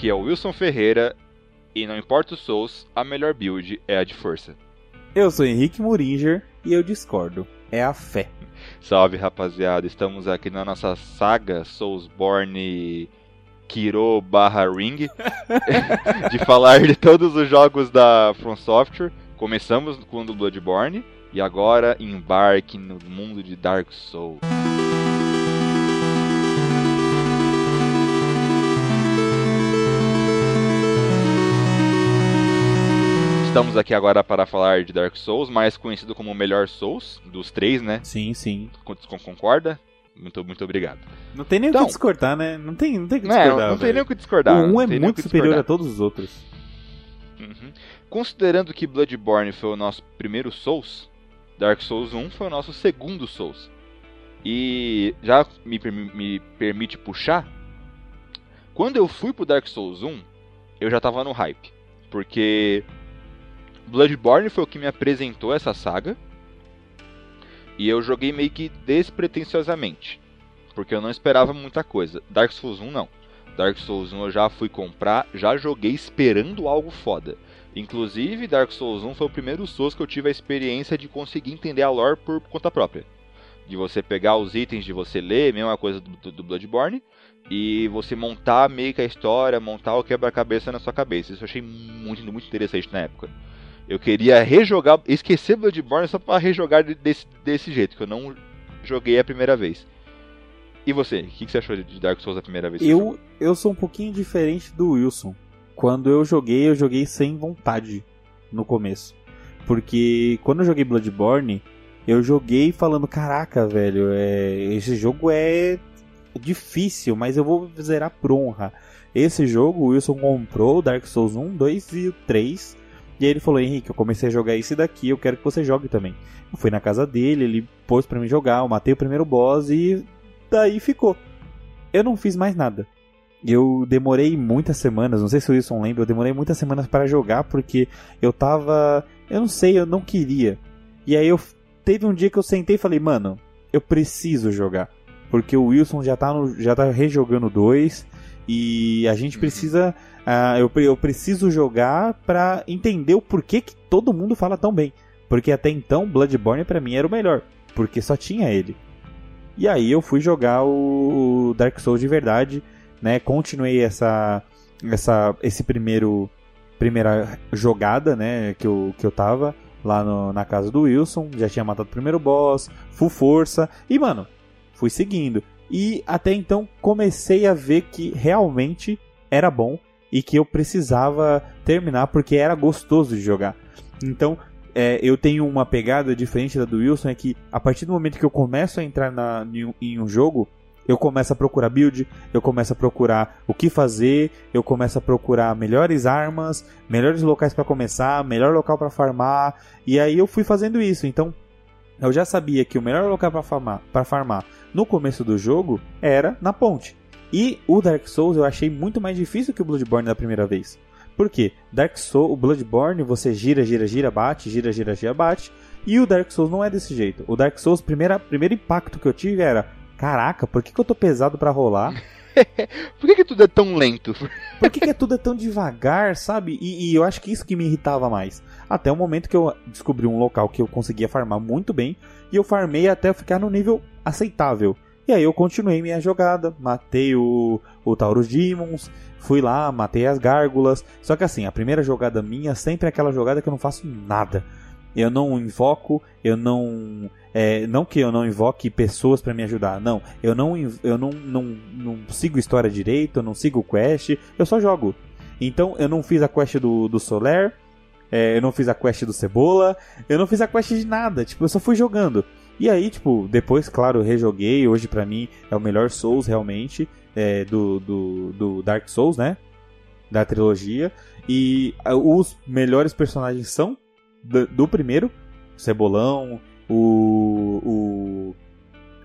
Aqui é o Wilson Ferreira e não importa os Souls, a melhor build é a de força. Eu sou Henrique Muringer e eu discordo. É a fé. Salve rapaziada, estamos aqui na nossa saga Soulsborne Kiro barra Ring de falar de todos os jogos da From Software. Começamos com o do Bloodborne e agora embarque no mundo de Dark Souls. Estamos aqui agora para falar de Dark Souls, mais conhecido como o melhor Souls dos três, né? Sim, sim. Con- Concorda? Muito, muito obrigado. Não tem nem o Então- que discordar, né? Não tem, não tem o que Não, discordar. não tem velho. nem o que discordar. O 1 não é tem muito superior a todos os outros. Uhum. Considerando que Bloodborne foi o nosso primeiro Souls, Dark Souls 1 foi o nosso segundo Souls. E já me, me permite puxar, quando eu fui pro Dark Souls 1, eu já tava no hype. Porque Bloodborne foi o que me apresentou essa saga. E eu joguei meio que despretensiosamente. Porque eu não esperava muita coisa. Dark Souls 1 não. Dark Souls 1 eu já fui comprar, já joguei esperando algo foda. Inclusive, Dark Souls 1 foi o primeiro Souls que eu tive a experiência de conseguir entender a lore por conta própria. De você pegar os itens, de você ler, mesma coisa do, do- Bloodborne, e você montar meio que a história, montar o quebra-cabeça na sua cabeça. Isso eu achei muito, muito interessante na época. Eu queria rejogar, esquecer Bloodborne só pra rejogar de- desse, desse jeito, que eu não joguei a primeira vez. E você, o que, que você achou de Dark Souls a primeira vez? Eu, eu sou um pouquinho diferente do Wilson. Quando eu joguei, eu joguei sem vontade no começo. Porque quando eu joguei Bloodborne, eu joguei falando, caraca, velho, é, esse jogo é difícil, mas eu vou zerar por honra. Esse jogo, o Wilson comprou Dark Souls 1, 2 e o 3. E aí ele falou, Henrique, eu comecei a jogar esse daqui, eu quero que você jogue também. Eu fui na casa dele, ele pôs pra mim jogar, eu matei o primeiro boss e daí ficou. Eu não fiz mais nada. Eu demorei muitas semanas, não sei se o Wilson lembra, eu demorei muitas semanas para jogar porque eu tava. Eu não sei, eu não queria. E aí eu teve um dia que eu sentei e falei, mano, eu preciso jogar. Porque o Wilson já tá, no, já tá rejogando dois e a gente Uhum. precisa. Ah, eu, eu preciso jogar pra entender o porquê que todo mundo fala tão bem. Porque até então Bloodborne pra mim era o melhor. Porque só tinha ele. E aí eu fui jogar o o Dark Souls de verdade, né? Continuei essa, essa esse primeiro primeira jogada, né, que eu, que eu tava lá no- na casa do Wilson, já tinha matado o primeiro boss, full força e mano, fui seguindo. E até então comecei a ver que realmente era bom e que eu precisava terminar porque era gostoso de jogar. Então, é, eu tenho uma pegada diferente da do Wilson, é que a partir do momento que eu começo a entrar na, em, um- em um jogo, eu começo a procurar build, eu começo a procurar o que fazer, eu começo a procurar melhores armas, melhores locais para começar, melhor local para farmar, e aí eu fui fazendo isso. Então, eu já sabia que o melhor local para farmar, farmar no começo do jogo era na ponte. E o Dark Souls eu achei muito mais difícil que o Bloodborne da primeira vez. Por quê? Dark Souls, o Bloodborne, você gira, gira, gira, bate, gira, gira, gira, bate. E o Dark Souls não é desse jeito. O Dark Souls, primeira, primeiro impacto que eu tive era: caraca, por que, que eu tô pesado pra rolar? Por que, que tudo é tão lento? Por que, que tudo é tão devagar, sabe? E, e eu acho que isso que me irritava mais. Até o momento que eu descobri um local que eu conseguia farmar muito bem. E eu farmei até eu ficar no nível aceitável. E aí eu continuei minha jogada. Matei o, o Taurus Demons. Fui lá, matei as gárgulas. Só que assim, a primeira jogada minha sempre é aquela jogada que eu não faço nada. Eu não invoco, eu não. é, não que eu não invoque pessoas pra me ajudar, não. Eu não, eu não, não, não sigo história direito, eu não sigo quest, eu só jogo. Então eu não fiz a quest do, do Soler, é, eu não fiz a quest do Cebola, eu não fiz a quest de nada, tipo, eu só fui jogando. E aí, tipo, depois, claro, rejoguei, hoje pra mim é o melhor Souls realmente, é, do, do, do Dark Souls, né? Da trilogia. E ah, os melhores personagens são do, do primeiro, o Cebolão, o, o.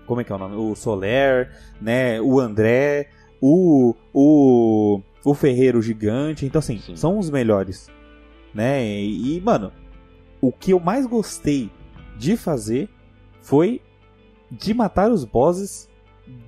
Como é que é o nome? O Soler, né? O André, o. O. O Ferreiro Gigante. Então, assim, Sim. são os melhores. Né? E, mano, o que eu mais gostei de fazer foi de matar os bosses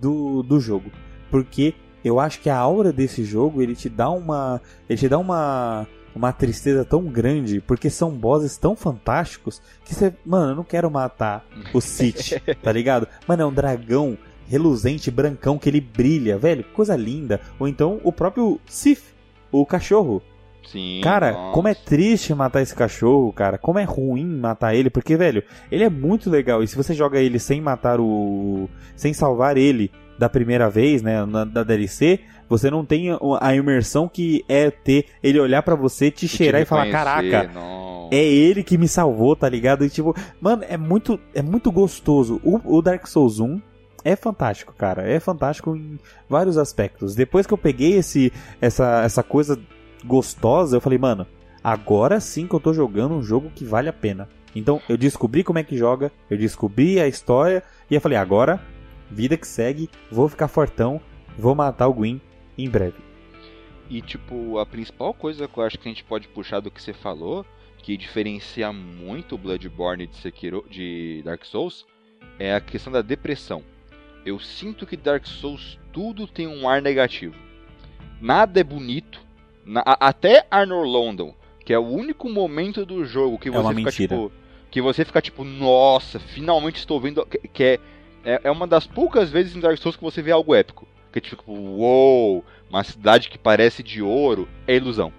do, do jogo. Porque eu acho que a aura desse jogo, ele te dá uma. Ele te dá uma. Uma tristeza tão grande, porque são bosses tão fantásticos que você. Mano, eu não quero matar o City, tá ligado? Mano, é um dragão reluzente, brancão, que ele brilha, velho, coisa linda. Ou então o próprio Sif, o cachorro. Sim. Cara, nossa. como é triste matar esse cachorro, cara. Como é ruim matar ele, porque, velho, ele é muito legal. E se você joga ele sem matar o. sem salvar ele da primeira vez, né, na, da DLC, você não tem a imersão que é ter ele olhar para você, te E cheirar te e falar: caraca, não. é ele que me salvou, tá ligado? E tipo, mano, é muito, é muito gostoso. O, o Dark Souls 1 é fantástico, cara. É fantástico em vários aspectos. Depois que eu peguei esse, essa, essa coisa gostosa, eu falei, mano, agora sim que eu tô jogando um jogo que vale a pena. Então eu descobri como é que joga, eu descobri a história e eu falei, agora, vida que segue, vou ficar fortão, vou matar o Gwyn em breve. E tipo, a principal coisa que eu acho que a gente pode puxar do que você falou, que diferencia muito Bloodborne de Sekiro, de Dark Souls, é a questão da depressão. Eu sinto que Dark Souls tudo tem um ar negativo. Nada é bonito. Na- até Arnor London, que é o único momento do jogo que É você fica mentira. tipo, que você fica tipo, nossa, finalmente estou vendo que, que é, é é uma das poucas vezes em Dark Souls que você vê algo épico. Que tipo, uou, uma cidade que parece de ouro, é ilusão.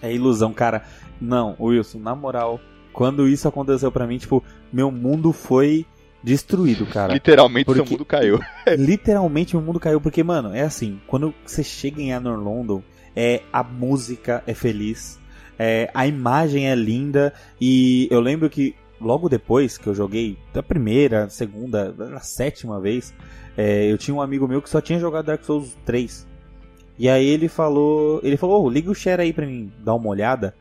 É ilusão, cara. Não, Wilson, na moral, quando isso aconteceu pra mim, tipo, meu mundo foi destruído, cara. Literalmente seu porque- mundo caiu. Literalmente meu mundo caiu, porque, mano, é assim, quando você chega em Anor London, é, a música é feliz, é, a imagem é linda, e eu lembro que logo depois que eu joguei, da primeira, segunda, da sétima vez, é, eu tinha um amigo meu que só tinha jogado Dark Souls 3. E aí ele falou, ele falou, "Ô, liga o share aí pra mim dar uma olhada,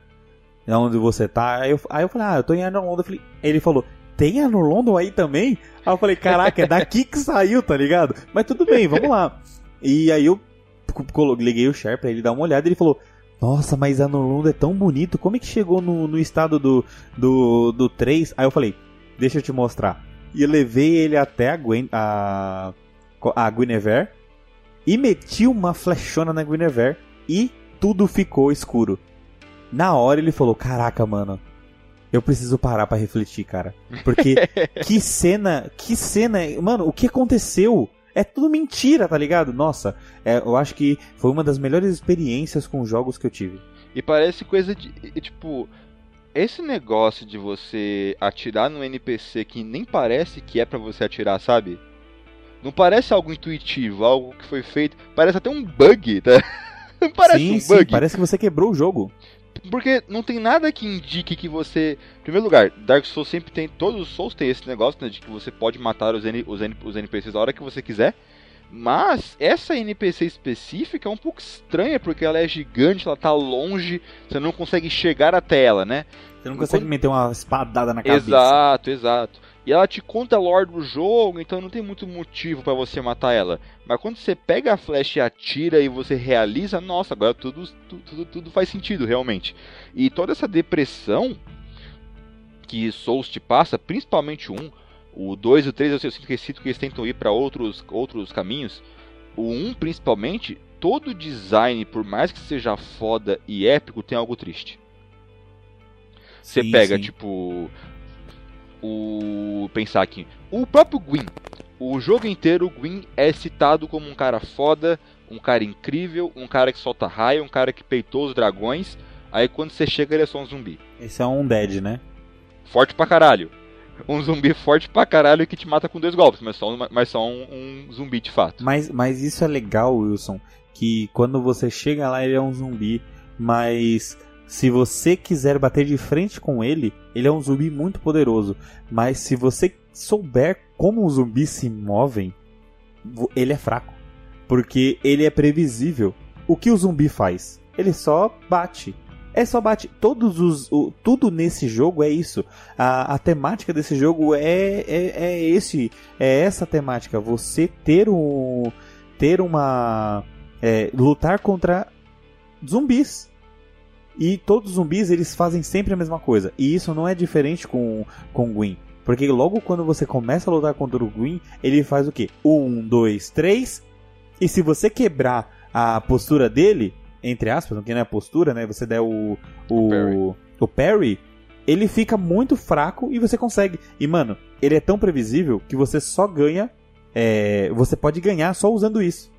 onde você tá. Aí eu, aí eu falei, ah, eu tô em Anor London. Ele falou, tem Anor London aí também? Aí eu falei, caraca, é daqui que saiu, tá ligado? Mas tudo bem, vamos lá. E aí eu liguei o share pra ele dar uma olhada e ele falou, nossa, mas Anor London é tão bonito, como é que chegou no, no estado do, do, do 3? Aí eu falei, deixa eu te mostrar. E eu levei ele até a, Gwen, a, a Guinevere e meti uma flechona na Guinevere e tudo ficou escuro. Na hora ele falou: Caraca, mano, eu preciso parar pra refletir, cara. Porque que cena, que cena, mano, o que aconteceu? É tudo mentira, tá ligado? Nossa, é, eu acho que foi uma das melhores experiências com jogos que eu tive. E parece coisa de. Tipo, esse negócio de você atirar no NPC que nem parece que é pra você atirar, sabe? Não parece algo intuitivo, algo que foi feito. Parece até um bug, tá? Parece sim, um sim, bug. parece que você quebrou o jogo. Porque não tem nada que indique que você. Em primeiro lugar, Dark Souls sempre tem. Todos os Souls tem esse negócio né, de que você pode matar os, N, os, N, os NPCs a hora que você quiser. Mas essa NPC específica é um pouco estranha, porque ela é gigante, ela tá longe, você não consegue chegar até ela, né? Você não consegue meter uma espadada na cabeça. Exato, exato. E ela te conta a lore do jogo, então não tem muito motivo pra você matar ela. Mas quando você pega a flecha e atira e você realiza, nossa, agora tudo, tudo, tudo, faz sentido, realmente. E toda essa depressão que Souls te passa, principalmente um, o 2 e o 3 eu sinto que sinto que eles tentam ir pra outros, outros caminhos. O 1 principalmente, todo design, por mais que seja foda e épico, tem algo triste. Você pega, sim. tipo. O. Pensar aqui. O próprio Gwyn. O jogo inteiro, o Gwyn é citado como um cara foda, um cara incrível, um cara que solta raio, um cara que peitou os dragões. Aí quando você chega, ele é só um zumbi. Esse é um dead, né? Forte pra caralho. Um zumbi forte pra caralho que te mata com dois golpes, mas só um, mas só um, um zumbi de fato. Mas, mas isso é legal, Wilson, que quando você chega lá ele é um zumbi, mas se você quiser bater de frente com ele, ele é um zumbi muito poderoso. Mas se você souber como os zumbis se movem, ele é fraco. Porque ele é previsível. O que o zumbi faz? Ele só bate. É só bate. Todos os. o- tudo nesse jogo é isso. A, a temática desse jogo é, é, é esse. É essa temática. Você ter um. Ter uma. é, lutar contra zumbis. E todos os zumbis eles fazem sempre a mesma coisa. E isso não é diferente com, com o Gwyn. Porque logo quando você começa a lutar contra o Gwyn, ele faz o quê? Um, dois, três. E se você quebrar a postura dele, entre aspas, não que não é postura, né? Você der o. O, O parry. o parry, ele fica muito fraco e você consegue. E, mano, ele é tão previsível que você só ganha. é, você pode ganhar só usando isso.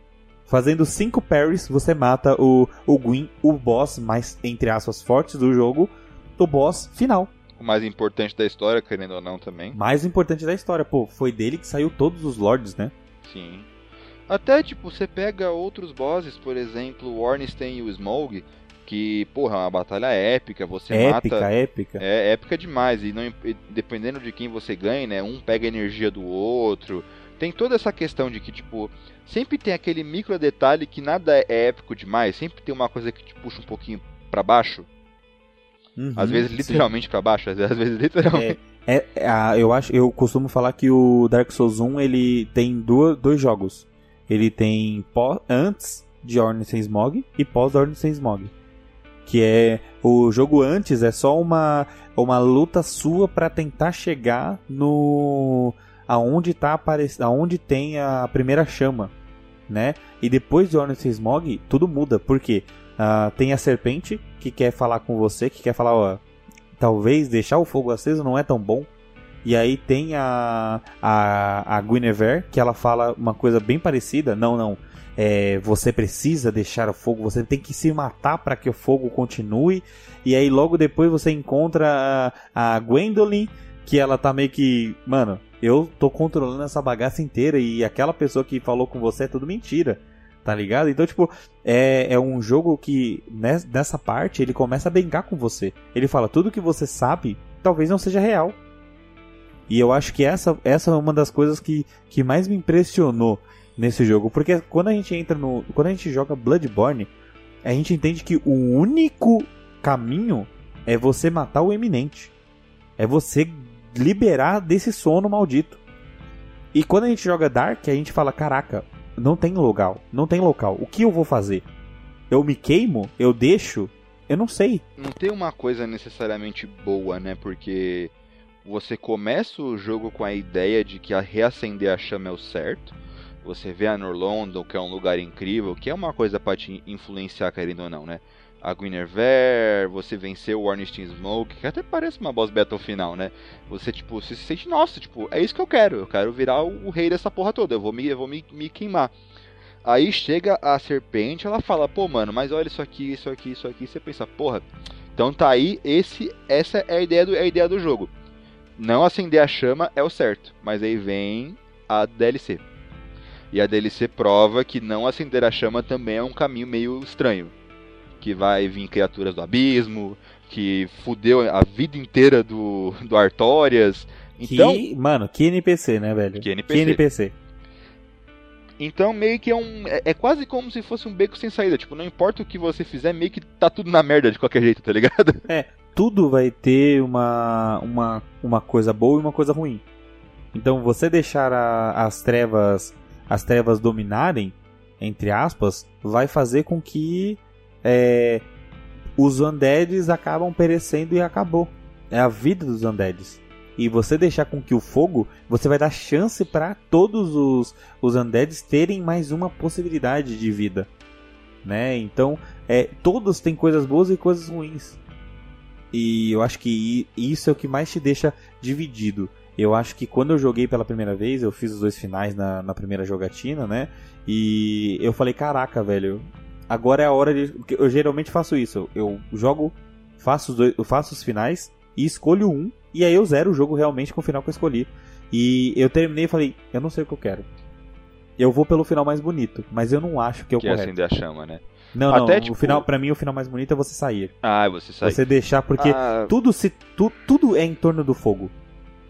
Fazendo 5 parries, você mata o, o Gwyn, o boss mais, entre aspas, fortes do jogo, o boss final. O mais importante da história, querendo ou não, também. Mais importante da história. Pô, foi dele que saiu todos os lords, né? Sim. Até, tipo, você pega outros bosses, por exemplo, o Ornstein e o Smough, que, porra, é uma batalha épica, você épica, mata... épica. É épica demais, e não, e dependendo de quem você ganha, né, um pega a energia do outro. Tem toda essa questão de que, tipo, sempre tem aquele micro detalhe que nada é épico demais, sempre tem uma coisa que te puxa um pouquinho pra baixo. Uhum, Às vezes literalmente pra baixo, às vezes, literalmente. É, é, ah, eu acho, eu costumo falar que o Dark Souls 1 ele tem duas, dois jogos. Ele tem pós, antes de Ornstein Smog e pós Ornstein Smog. Que é o jogo antes é só uma uma luta sua pra tentar chegar no aonde tá aparecendo, aonde tem a primeira chama, né? E depois de Ornstein Smog tudo muda, porque ah, tem a serpente que quer falar com você, que quer falar, ó, talvez deixar o fogo aceso não é tão bom. E aí tem a, a, a Guinevere, que ela fala uma coisa bem parecida. Não, não. É, você precisa deixar o fogo, você tem que se matar para que o fogo continue. E aí logo depois você encontra a, a Gwendolyn, que ela tá meio que. Mano, eu tô controlando essa bagaça inteira e aquela pessoa que falou com você é tudo mentira. Tá ligado? Então, tipo, é, é um jogo que nes- nessa parte ele começa a brincar com você. Ele fala, tudo que você sabe talvez não seja real. E eu acho que essa, essa é uma das coisas que, que mais me impressionou nesse jogo. Porque quando a gente entra no. Quando a gente joga Bloodborne, a gente entende que o único caminho é você matar o eminente. É você liberar desse sono maldito. E quando a gente joga Dark, a gente fala, caraca, não tem local, não tem local. O que eu vou fazer? Eu me queimo? Eu deixo? Eu não sei. não tem uma coisa necessariamente boa, né? Porque você começa o jogo com a ideia de que a reacender a chama é o certo. Você vê a Norlondon, que é um lugar incrível, que é uma coisa pra te influenciar, querendo ou não, né? A Guinevere, você venceu o Ornstein Smoke, que até parece uma boss battle final, né? Você, tipo, você se sente, nossa, tipo, é isso que eu quero. Eu quero virar o, o rei dessa porra toda. Eu vou me, eu vou me, me queimar. Aí chega a serpente, ela fala, pô, mano, mas olha isso aqui, isso aqui, isso aqui. Você pensa, porra, então tá aí, esse, essa é a ideia do, é a ideia do jogo. Não acender a chama é o certo, mas aí vem a DLC. E a DLC prova que não acender a chama também é um caminho meio estranho. Que vai vir criaturas do abismo, que fudeu a vida inteira do, do Artorias. Então, que, mano, que NPC, né, velho? Que NPC. Que NPC. Então meio que é um. É, é quase como se fosse um beco sem saída. Tipo, não importa o que você fizer, meio que tá tudo na merda de qualquer jeito, tá ligado? Tudo vai ter uma, uma, uma coisa boa e uma coisa ruim. Então você deixar a- as trevas as trevas dominarem, entre aspas, vai fazer com que é, os undeads acabam perecendo e acabou. É a vida dos undeads. E você deixar com que o fogo, você vai dar chance para todos os, os undeads terem mais uma possibilidade de vida. Né? Então, é, todos têm coisas boas e coisas ruins. E eu acho que isso é o que mais te deixa dividido. Eu acho que quando eu joguei pela primeira vez, eu fiz os dois finais na, na primeira jogatina, né? E eu falei, caraca, velho, agora é a hora de. Eu geralmente faço isso. Eu jogo, faço os, dois, eu faço os finais e escolho um, e aí eu zero o jogo realmente com o final que eu escolhi. E eu terminei e falei, eu não sei o que eu quero. Eu vou pelo final mais bonito, mas eu não acho que é o Que é acender a chama, né? Não, Até, não, tipo- o final, pra mim, o final mais bonito é você sair. Ah, você sai. Você deixar, porque Ah, tudo se tu, tudo é em torno do fogo.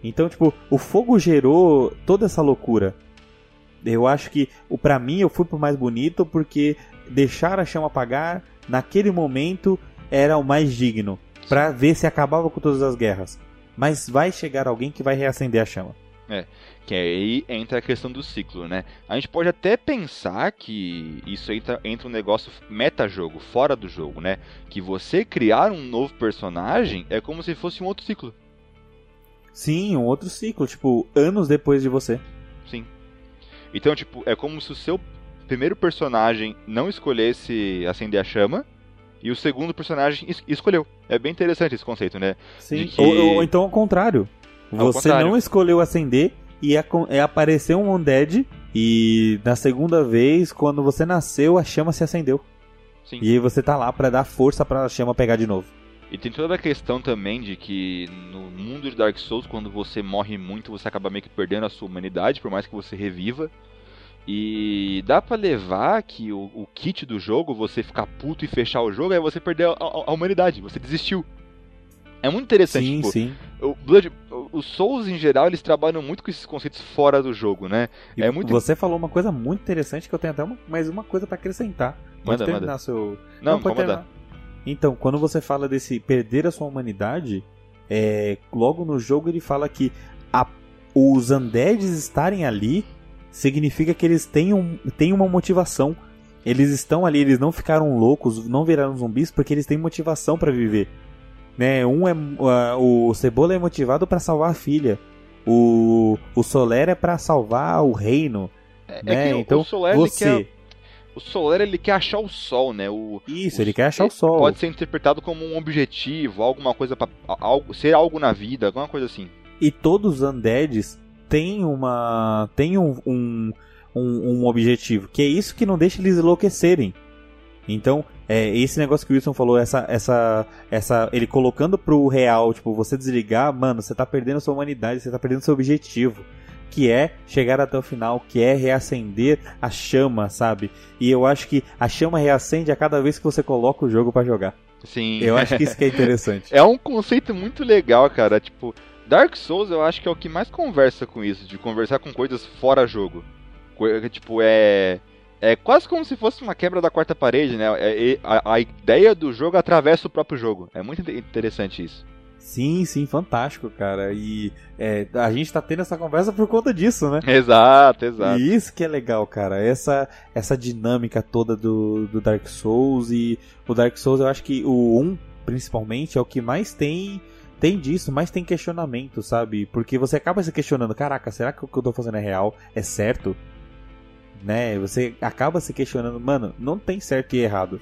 Então, tipo, o fogo gerou toda essa loucura. Eu acho que, para mim, eu fui pro mais bonito porque deixar a chama apagar naquele momento era o mais digno, Pra ver se acabava com todas as guerras. Mas vai chegar alguém que vai reacender a chama. Que aí entra a questão do ciclo, né? A gente pode até pensar que isso entra, entra um negócio meta-jogo, fora do jogo, né? Que você criar um novo personagem é como se fosse um outro ciclo. Sim, um outro ciclo, tipo, anos depois de você. Sim. Então, tipo, é como se o seu primeiro personagem não escolhesse acender a chama e o segundo personagem es escolheu. É bem interessante esse conceito, né? Sim, que... ou, ou, então ao contrário. Ao você contrário. não escolheu acender e é, é apareceu um Undead e na segunda vez, quando você nasceu, a chama se acendeu. Sim. E aí você tá lá para dar força para a chama pegar de novo. E tem toda a questão também de que no mundo de Dark Souls, quando você morre muito, você acaba meio que perdendo a sua humanidade, por mais que você reviva. E dá para levar que o, o, kit do jogo, você ficar puto e fechar o jogo, é você perder a, a, a humanidade, você desistiu. É muito interessante. Sim, tipo, sim. O Blood, os Souls em geral, eles trabalham muito com esses conceitos fora do jogo, né? E é muito Você falou uma coisa muito interessante que eu tenho até uma, mais uma coisa para acrescentar. Pode manda, terminar manda. seu Não, Não pode terminar. Então, quando você fala desse perder a sua humanidade, é, logo no jogo ele fala que a, os undeads estarem ali significa que eles têm, um, têm uma motivação. Eles estão ali, eles não ficaram loucos, não viraram zumbis porque eles têm motivação para viver. Né? Um é uh, o Cebola é motivado para salvar a filha. O o Soler é para salvar o reino. É, é né? é então o Soler, você quer, o Soler ele quer achar o sol, né? O, Isso, o, ele quer achar o sol. Pode ser interpretado como um objetivo, alguma coisa para algo, ser algo na vida, alguma coisa assim. E todos os undeads têm uma um, um, um, um objetivo, que é isso que não deixa eles enlouquecerem. Então, é, esse negócio que o Wilson falou, essa, essa, essa, ele colocando pro real, tipo, você desligar, mano, você tá perdendo sua humanidade, você tá perdendo seu objetivo, que é chegar até o final, que é reacender a chama, sabe? E eu acho que a chama reacende a cada vez que você coloca o jogo para jogar. Sim. Eu acho que isso que é interessante. é um conceito muito legal, cara, tipo, Dark Souls eu acho que é o que mais conversa com isso, de conversar com coisas fora jogo. Tipo, é é quase como se fosse uma quebra da quarta parede, né? É, a, a, ideia do jogo atravessa o próprio jogo. É muito interessante isso. Sim, sim, fantástico, cara. E é, a gente tá tendo essa conversa por conta disso, né? Exato, exato. E isso que é legal, cara. Essa, essa dinâmica toda do, do Dark Souls. E o Dark Souls, eu acho que o 1, principalmente, é o que mais tem tem disso, mais tem questionamento, sabe? Porque você acaba se questionando, caraca, será que o que eu tô fazendo é real? É certo? né? Você acaba se questionando, mano, não tem certo e errado.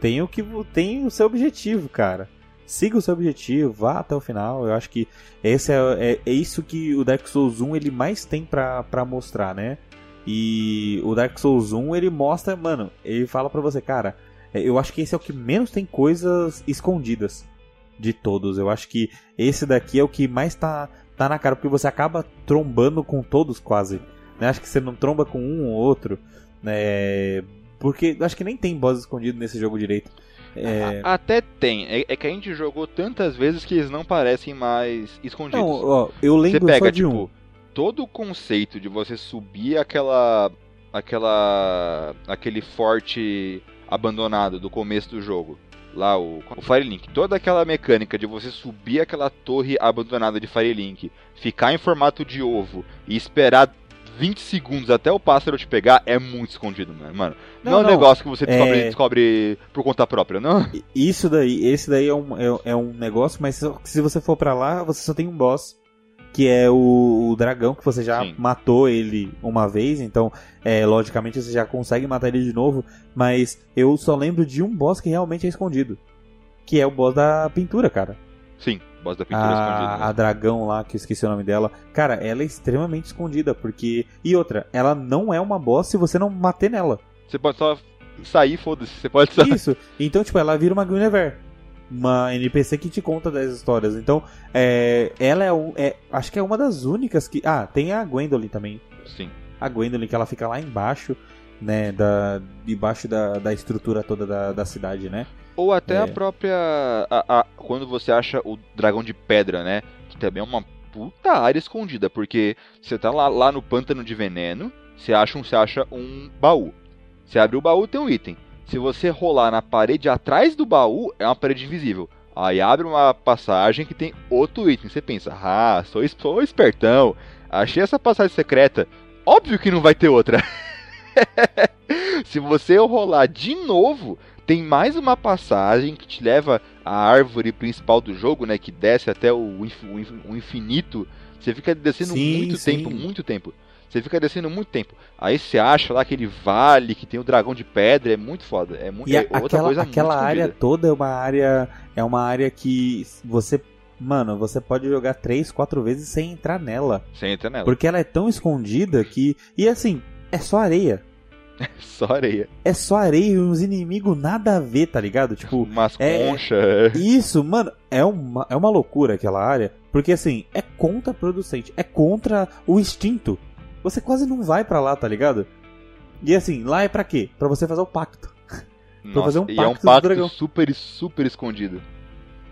Tem o que tem o seu objetivo, cara. Siga o seu objetivo, vá até o final. Eu acho que esse é, é, é isso que o Dark Souls 1 ele mais tem pra mostrar, né? E o Dark Souls 1 ele mostra, mano, ele fala pra você, cara, é, eu acho que esse é o que menos tem coisas escondidas de todos. Eu acho que esse daqui é o que mais tá, tá na cara, porque você acaba trombando com todos quase. Né? Acho que você não tromba com um ou outro. Né? Porque acho que nem tem boss escondido nesse jogo direito. É... Até tem. É, é, que a gente jogou tantas vezes que eles não parecem mais escondidos. Não, ó, eu lembro você pega, tipo, um. todo o conceito de você subir aquela. aquela. aquele forte abandonado do começo do jogo. Lá, o, o Firelink. Toda aquela mecânica de você subir aquela torre abandonada de Firelink, ficar em formato de ovo e esperar 20 segundos até o pássaro te pegar é muito escondido, mano. Não, não é um não, negócio que você descobre, é... descobre por conta própria, não? Isso daí, esse daí é um, é, é um negócio, mas se você for para lá, você só tem um boss. Que é o, o dragão, que você já Sim. matou ele uma vez, então, é, logicamente, você já consegue matar ele de novo. Mas eu só lembro de um boss que realmente é escondido. Que é o boss da pintura, cara. Sim boss da pintura a, escondida. Né? A dragão lá, que eu esqueci o nome dela. Cara, ela é extremamente escondida, porque. E outra, ela não é uma boss se você não bater nela. Você pode só sair, foda-se. Você pode só. Isso. Então, tipo, ela vira uma Guinevere. Uma NPC que te conta das histórias. Então, é, ela é, um, é. Acho que é uma das únicas que. Ah, tem a Gwendolyn também. Sim. A Gwendolyn, que ela fica lá embaixo, né? Da, debaixo da, da estrutura toda da, da cidade, né? Ou até é. a própria. A, a, quando você acha o dragão de pedra, né? Que também é uma puta área escondida. Porque você tá lá, lá no pântano de veneno, você acha, um, você acha um baú. Você abre o baú, tem um item. Se você rolar na parede atrás do baú, é uma parede invisível. Aí abre uma passagem que tem outro item. Você pensa, ah, sou, sou espertão. Achei essa passagem secreta. Óbvio que não vai ter outra. Se você rolar de novo, tem mais uma passagem que te leva à árvore principal do jogo, né? Que desce até o, infinito. Você fica descendo sim, muito sim. tempo, muito tempo. Você fica descendo muito tempo. Aí você acha lá aquele vale que tem o dragão de pedra, é muito foda. É muito E é a- outra aquela, coisa aquela área escondida. toda é uma área. É uma área que você. Mano, você pode jogar três, quatro vezes sem entrar nela. Você entra nela. Porque ela é tão escondida que. E assim, é só areia. Só areia. É só areia e uns inimigos nada a ver, tá ligado? Tipo, Umas é- conchas. Isso, mano, é uma, é uma loucura aquela área, porque assim, é contraproducente, é contra o instinto. Você quase não vai pra lá, tá ligado? E assim, lá é pra quê? Pra você fazer o pacto. Nossa, fazer um e é um pacto pacto super, super escondido.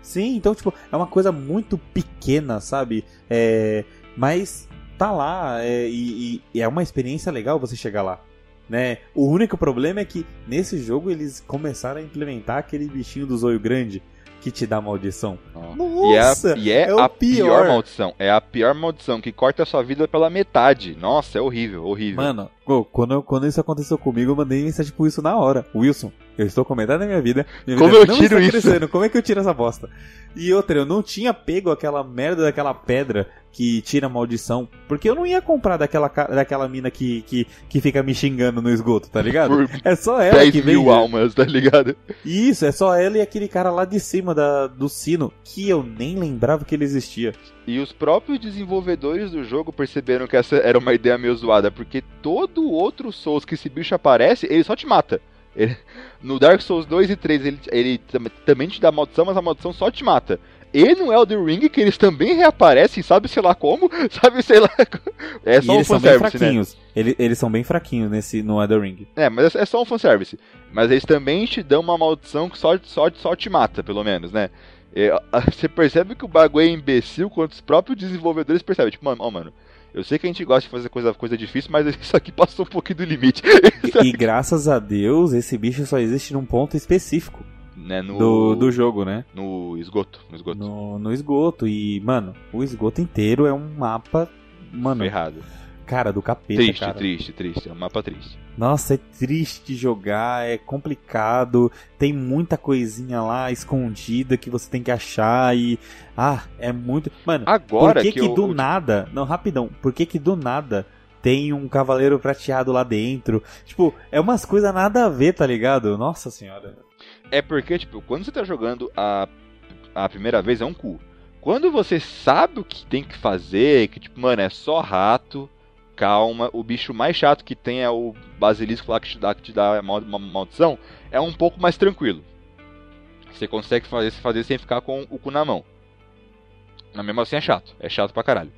Sim, então, tipo, é uma coisa muito pequena, sabe? É, mas tá lá é, e, e- e é uma experiência legal você chegar lá. Né? O único problema é que nesse jogo eles começaram a implementar aquele bichinho do zoio grande que te dá maldição. Nossa! e é, e é é o a pior. pior. maldição. É a pior maldição, que corta a sua vida pela metade. Nossa, é horrível, horrível. Mano, quando, quando isso aconteceu comigo, eu mandei mensagem pro Wilson na hora. Wilson, eu estou comentando a minha vida. Minha Como vida eu não tiro isso? crescendo. Como é que eu tiro essa bosta? E outra, eu não tinha pego aquela merda daquela pedra que tira a maldição. Porque eu não ia comprar daquela, daquela mina que, que, que fica me xingando no esgoto, tá ligado? Por É só ela 10 que mil vem. almas, tá ligado? Isso, é só ela e aquele cara lá de cima da, do sino, que eu nem lembrava que ele existia. E os próprios desenvolvedores do jogo perceberam que essa era uma ideia meio zoada, porque todo outro Souls que esse bicho aparece, ele só te mata. Ele- no Dark Souls 2 e 3 ele, ele tam- também te dá maldição, mas a maldição só te mata. E no Elden Ring, que eles também reaparecem, sabe sei lá como, sabe sei lá. como. É e só um eles são bem fanservice, né? fraquinhos. Ele- Eles são bem fraquinhos nesse, no Elden Ring. É, mas é é só um fanservice. Mas eles também te dão uma maldição que só, só, só te mata, pelo menos, né? É, Você percebe que o bagulho é imbecil quando os próprios desenvolvedores percebem. Tipo, mano, ó, mano, eu sei que a gente gosta de fazer coisa, coisa difícil, mas isso aqui passou um pouquinho do limite. E, e graças a Deus, esse bicho só existe num ponto específico né, no, do, do jogo, né? no esgoto. No esgoto. No, no esgoto. E, mano, o esgoto inteiro é um mapa, mano, Ferrado. Cara, do capeta, Triste, cara. triste, triste. É um mapa triste. Nossa, é triste jogar, é complicado, tem muita coisinha lá escondida que você tem que achar e. Ah, é muito. Mano, Agora por que, que, que, eu, do nada. Não, rapidão, por que que do nada tem um cavaleiro prateado lá dentro? Tipo, é umas coisas nada a ver, tá ligado? Nossa senhora. É porque, tipo, quando você tá jogando a, a primeira vez é um cu. Quando você sabe o que tem que fazer, que, tipo, mano, é só rato, calma, o bicho mais chato que tem é o basilisco lá que te dá, que te dá uma maldição, é um pouco mais tranquilo. Você consegue fazer, fazer sem ficar com o cu na mão. Mas mesmo assim é chato, é chato pra caralho.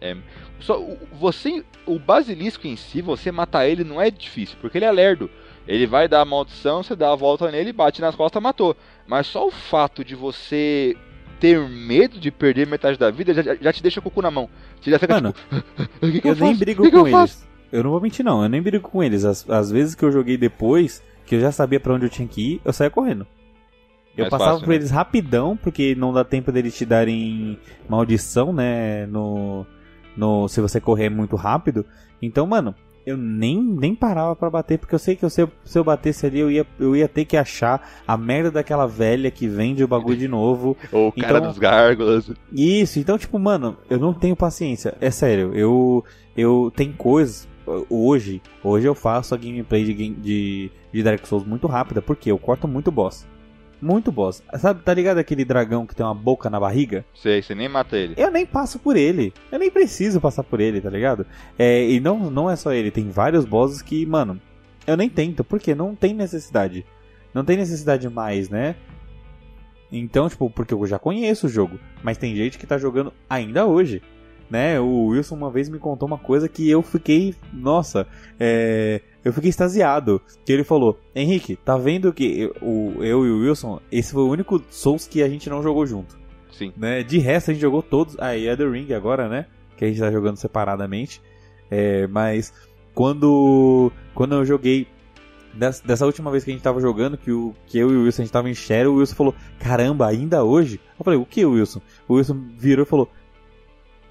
É, só, você, o basilisco em si, você matar ele não é difícil, porque ele é lerdo. Ele vai dar a maldição, você dá a volta nele, bate nas costas, matou. Mas só o fato de você ter medo de perder metade da vida já, já- te deixa com o cu na mão. Você já fica Mano, tipo, que, que eu, eu, nem brigo que, que com eu faço? eles. Eu não vou mentir, não. Eu nem brigo com eles. As, as vezes que eu joguei depois, que eu já sabia pra onde eu tinha que ir, eu saía correndo. Eu Mais passava fácil, por né? eles rapidão, porque não dá tempo deles te darem maldição, né? No, no, se você correr muito rápido. Então, mano, eu nem, nem parava pra bater, porque eu sei que eu- se eu, se eu batesse ali, eu ia, eu ia ter que achar a merda daquela velha que vende o bagulho de novo. Ou o cara Então- dos gárgulas. Isso, então, tipo, mano, eu não tenho paciência. É sério, eu. Eu tenho coisas. Hoje, hoje eu faço a gameplay de, de, de Dark Souls muito rápida, porque eu corto muito boss. Muito boss. Sabe, tá ligado aquele dragão que tem uma boca na barriga? Sei, você nem mata ele. Eu nem passo por ele. Eu nem preciso passar por ele, tá ligado? É, e não, não é só ele, tem vários bosses que, mano, eu nem tento, porque não tem necessidade. Não tem necessidade mais, né? Então, tipo, porque eu já conheço o jogo, mas tem gente que tá jogando ainda hoje. Né? O Wilson uma vez me contou uma coisa que eu fiquei. Nossa, é, eu fiquei extasiado. Que ele falou: Henrique, tá vendo que eu, o, eu e o Wilson, esse foi o único Souls que a gente não jogou junto Sim. né? De resto, a gente jogou todos. Aí é The Ring agora, né? Que a gente tá jogando separadamente. É, mas quando, quando eu joguei. Dessa, dessa última vez que a gente tava jogando, que, o, que eu e o Wilson a gente tava em share, o Wilson falou: Caramba, ainda hoje? Eu falei: O que, Wilson? O Wilson virou e falou: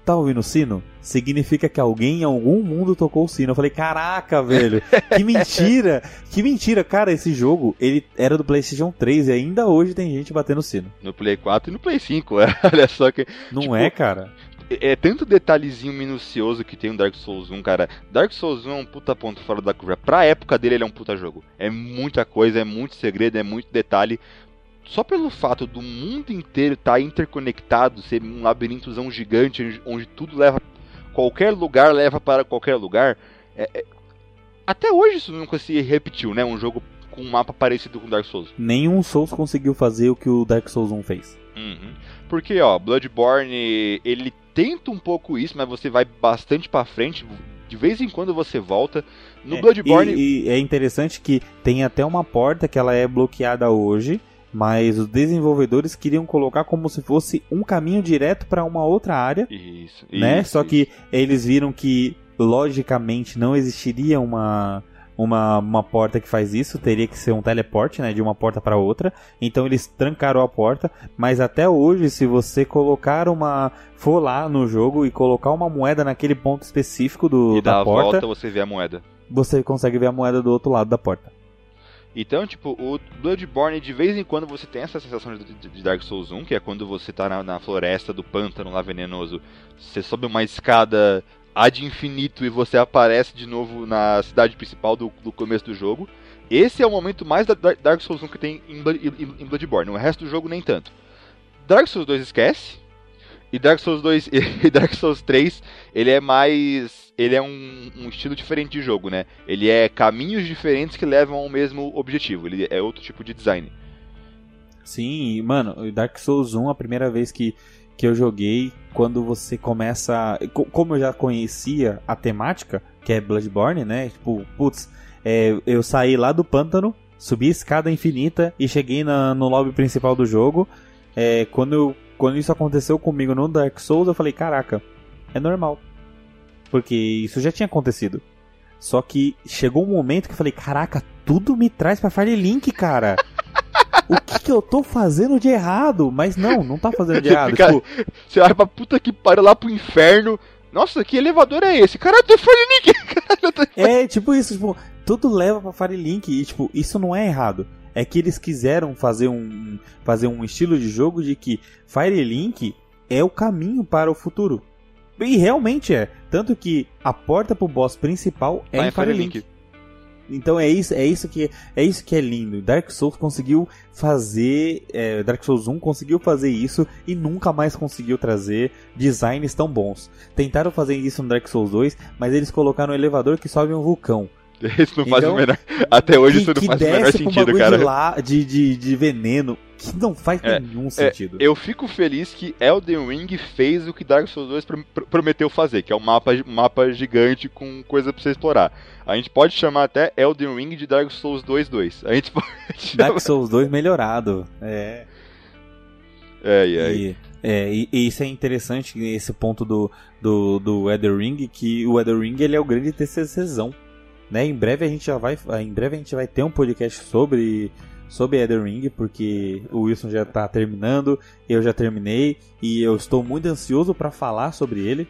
Tá ouvindo o sino? Significa que alguém em algum mundo tocou o sino. Eu falei: Caraca, velho, que mentira! Que mentira, cara. Esse jogo ele era do PlayStation 3 e ainda hoje tem gente batendo sino. No Play 4 e no Play 5. Olha só que. Não Tipo, é, cara? é tanto detalhezinho minucioso que tem o Dark Souls 1, cara. Dark Souls 1 é um puta ponto fora da curva. Pra época dele, ele é um puta jogo. É muita coisa, é muito segredo, é muito detalhe. Só pelo fato do mundo inteiro estar tá interconectado, ser um labirintozão gigante, onde tudo leva. Qualquer lugar leva para qualquer lugar. É, é... Até hoje isso nunca se repetiu, né? Um jogo com um mapa parecido com Dark Souls. Nenhum Souls conseguiu fazer o que o Dark Souls 1 fez. Uhum. Porque, ó, Bloodborne, ele tenta um pouco isso, mas você vai bastante para frente. De vez em quando você volta. No é, Bloodborne. E, e é interessante que tem até uma porta que ela é bloqueada hoje. Mas os desenvolvedores queriam colocar como se fosse um caminho direto para uma outra área. Isso. Né? Isso, Só isso. que eles viram que logicamente não existiria uma uma, uma porta que faz isso, teria que ser um teleporte, né, de uma porta para outra. Então eles trancaram a porta, mas até hoje se você colocar uma for lá no jogo e colocar uma moeda naquele ponto específico do e da da porta, volta você vê a moeda. você consegue ver a moeda do outro lado da porta. Então, tipo, o Bloodborne, de vez em quando você tem essa sensação de, Dark Souls 1, que é quando você tá na, na floresta do pântano lá venenoso, você sobe uma escada ad infinito e você aparece de novo na cidade principal do, do começo do jogo. Esse é o momento mais da da- Dark Souls 1 que tem em- em Bloodborne. O resto do jogo nem tanto. Dark Souls 2 esquece. E Dark Souls 2 e Dark Souls 3, ele é mais. Ele é um, um estilo diferente de jogo, né? Ele é caminhos diferentes que levam ao mesmo objetivo. Ele é outro tipo de design. Sim, mano, Dark Souls 1, a primeira vez que, que eu joguei, quando você começa. co- Como eu já conhecia a temática, que é Bloodborne, né? Tipo, putz, é, eu saí lá do pântano, subi a escada infinita e cheguei na- no lobby principal do jogo. É, quando, eu- quando isso aconteceu comigo no Dark Souls, eu falei: caraca, é normal. Porque isso já tinha acontecido. Só que chegou um momento que eu falei: caraca, tudo me traz pra Fire Link, cara. o que, que eu tô fazendo de errado? Mas não, não tá fazendo de errado. Cara, Tipo, Você vai pra puta que pariu lá pro inferno. Nossa, que elevador é esse? Caralho, tem Fire Link! Tô- é tipo isso, tipo, tudo leva pra Fire Link e tipo, isso não é errado. É que eles quiseram fazer um fazer um estilo de jogo de que Fire Link é o caminho para o futuro. E realmente é, tanto que a porta pro boss principal é Tá em Fire Link. Então é isso, é isso que é isso que é lindo. Dark Souls conseguiu fazer, é, Dark Souls 1 conseguiu fazer isso e nunca mais conseguiu trazer designs tão bons. Tentaram fazer isso no Dark Souls 2, mas eles colocaram um elevador que sobe um vulcão. Isso não faz Então, o menor. Até hoje que, isso não faz o menor pra um sentido, cara. De, lá, de, de, de veneno, que não faz É, nenhum sentido. Eu fico feliz que Elden Ring fez o que Dark Souls 2 pr- pr- prometeu fazer, que é um mapa, mapa gigante com coisa pra você explorar. A gente pode chamar até Elden Ring de Dark Souls 2 2. A gente pode chamar... Dark Souls 2 melhorado. É. É, é, é. E, é, e, e isso é interessante, esse ponto do, do, do Elden Ring, que o Elden Ring ele é o grande TCCzão. Né? Em breve a gente já vai, em breve a gente vai ter um podcast sobre sobre Elden Ring, porque o Wilson já tá terminando, eu já terminei e eu estou muito ansioso para falar sobre ele.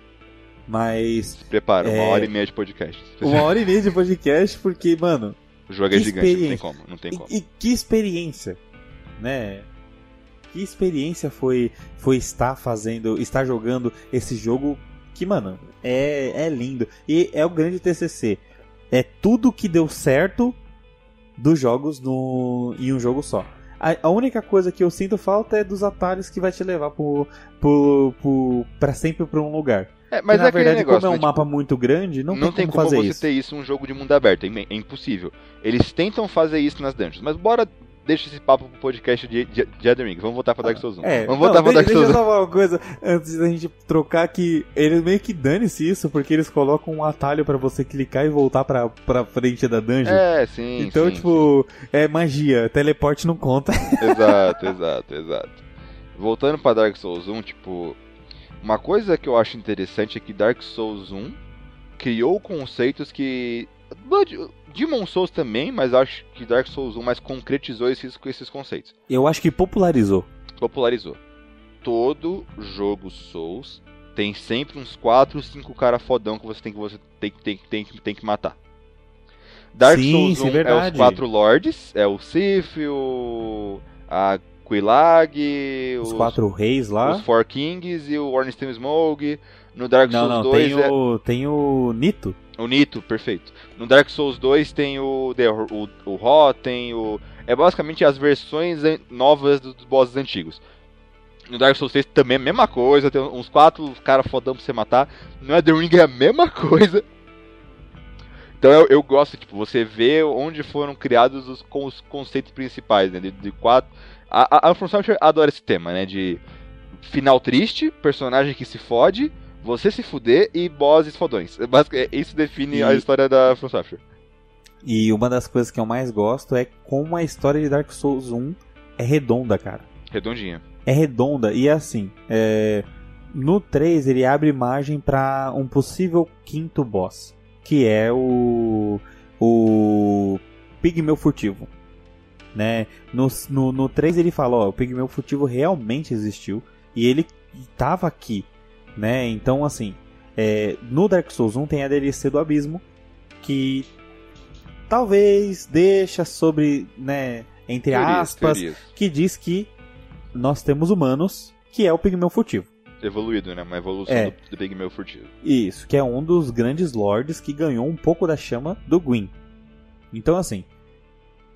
Mas prepara, uma É. hora e meia de podcast. uma hora e meia de podcast, porque, mano, O jogo é gigante, não tem como, não tem como. E, e que experiência, né? Que experiência foi foi estar fazendo, estar jogando esse jogo que, mano, é, é lindo. E é o grande TCC. É tudo que deu certo dos jogos no, em um jogo só. A, a única coisa que eu sinto falta é dos atalhos que vai te levar pro, pro, pro, pra sempre pra um lugar. É, mas que, na é verdade, negócio, como é um né, mapa muito grande, não, não tem como, fazer você isso. ter isso num jogo de mundo aberto, é é impossível. Eles tentam fazer isso nas dungeons, mas bora deixa esse papo pro podcast de, de, de Elden Ring. Vamos voltar pra Dark Souls 1. É, Vamos não, voltar pra Dark deixa Souls eu 1. só falar uma coisa antes da gente trocar que eles meio que dane-se isso, porque eles colocam um atalho pra você clicar e voltar pra, pra frente da dungeon. É, sim. então, sim, tipo, é magia, teleporte não conta. Exato, exato, exato. Voltando pra Dark Souls 1, tipo, uma coisa que eu acho interessante é que Dark Souls 1 criou conceitos que Blood- Demon Souls também, mas acho que Dark Souls 1 mais concretizou esses, esses conceitos. Eu acho que popularizou. Popularizou. Todo jogo Souls tem sempre uns 4, 5 cara fodão que você tem que você tem, tem, tem, tem que matar. Dark Sim, Souls sim, 1 é os verdade. quatro lords, é o Sif, o a Quilag, Os, quatro reis lá. os Four Kings e o Ornstein Smoke. No Dark Souls não, 2 tem é o, tem o Nito. o Nito, perfeito. No Dark Souls 2 tem o The, o, o Ro, tem o é basicamente as versões novas dos bosses antigos. No Dark Souls 3 também é a mesma coisa, tem uns quatro caras fodão pra você matar. No Elden Ring é a mesma coisa. Então eu, eu gosto, tipo, você vê onde foram criados os, os conceitos principais, né? De, de quatro. A, a, a adora esse tema, né? De final triste, personagem que se fode, você se fuder e bosses fodões. É é- Isso define E- a história da From Software. E uma das coisas que eu mais gosto é como a história de Dark Souls 1 é redonda, cara. Redondinha. É redonda e é assim. é, No 3 ele abre margem para um possível quinto boss, que é o o Pigmeu Furtivo. Né? No, no, no 3 ele fala, ó, o Pigmeu Furtivo realmente existiu e ele tava aqui, né? Então assim, é, no Dark Souls 1 tem a DLC do Abismo que talvez deixa sobre, né, entre Teorias, aspas, teorias. que diz que nós temos humanos, que é o pigmeu furtivo. Evoluído, né? Uma evolução É. do, do Pigmeu furtivo. Isso, que é um dos grandes lords que ganhou um pouco da chama do Gwyn. Então, assim,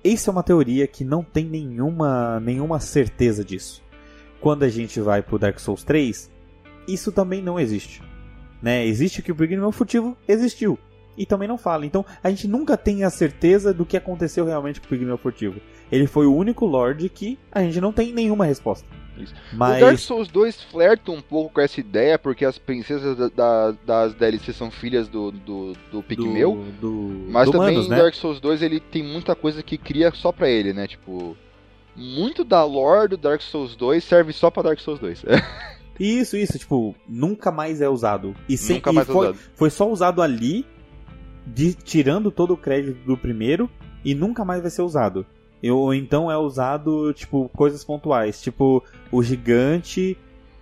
isso é uma teoria que não tem nenhuma, nenhuma certeza disso. Quando a gente vai pro Dark Souls 3, isso também não existe. Né? Existe que o pigmeu furtivo existiu. E também não fala. Então, a gente nunca tem a certeza do que aconteceu realmente com o pigmeu furtivo. Ele foi o único lord que a gente não tem nenhuma resposta. Isso. Mas... O Dark Souls 2 flerta um pouco com essa ideia, porque as princesas da- da- das DLC são filhas do, do, do Pigmeu. do, do, Mas do também Manos, né? Dark Souls 2 ele tem muita coisa que cria só pra ele, né? Tipo, muito da lore do Dark Souls 2 serve só pra Dark Souls 2. Isso, isso, tipo, nunca mais é usado. E, sem, Nunca e mais foi, usado. foi só usado ali, de- tirando todo o crédito do primeiro, e nunca mais vai ser usado. E- Ou então é usado, tipo, coisas pontuais. Tipo, o gigante.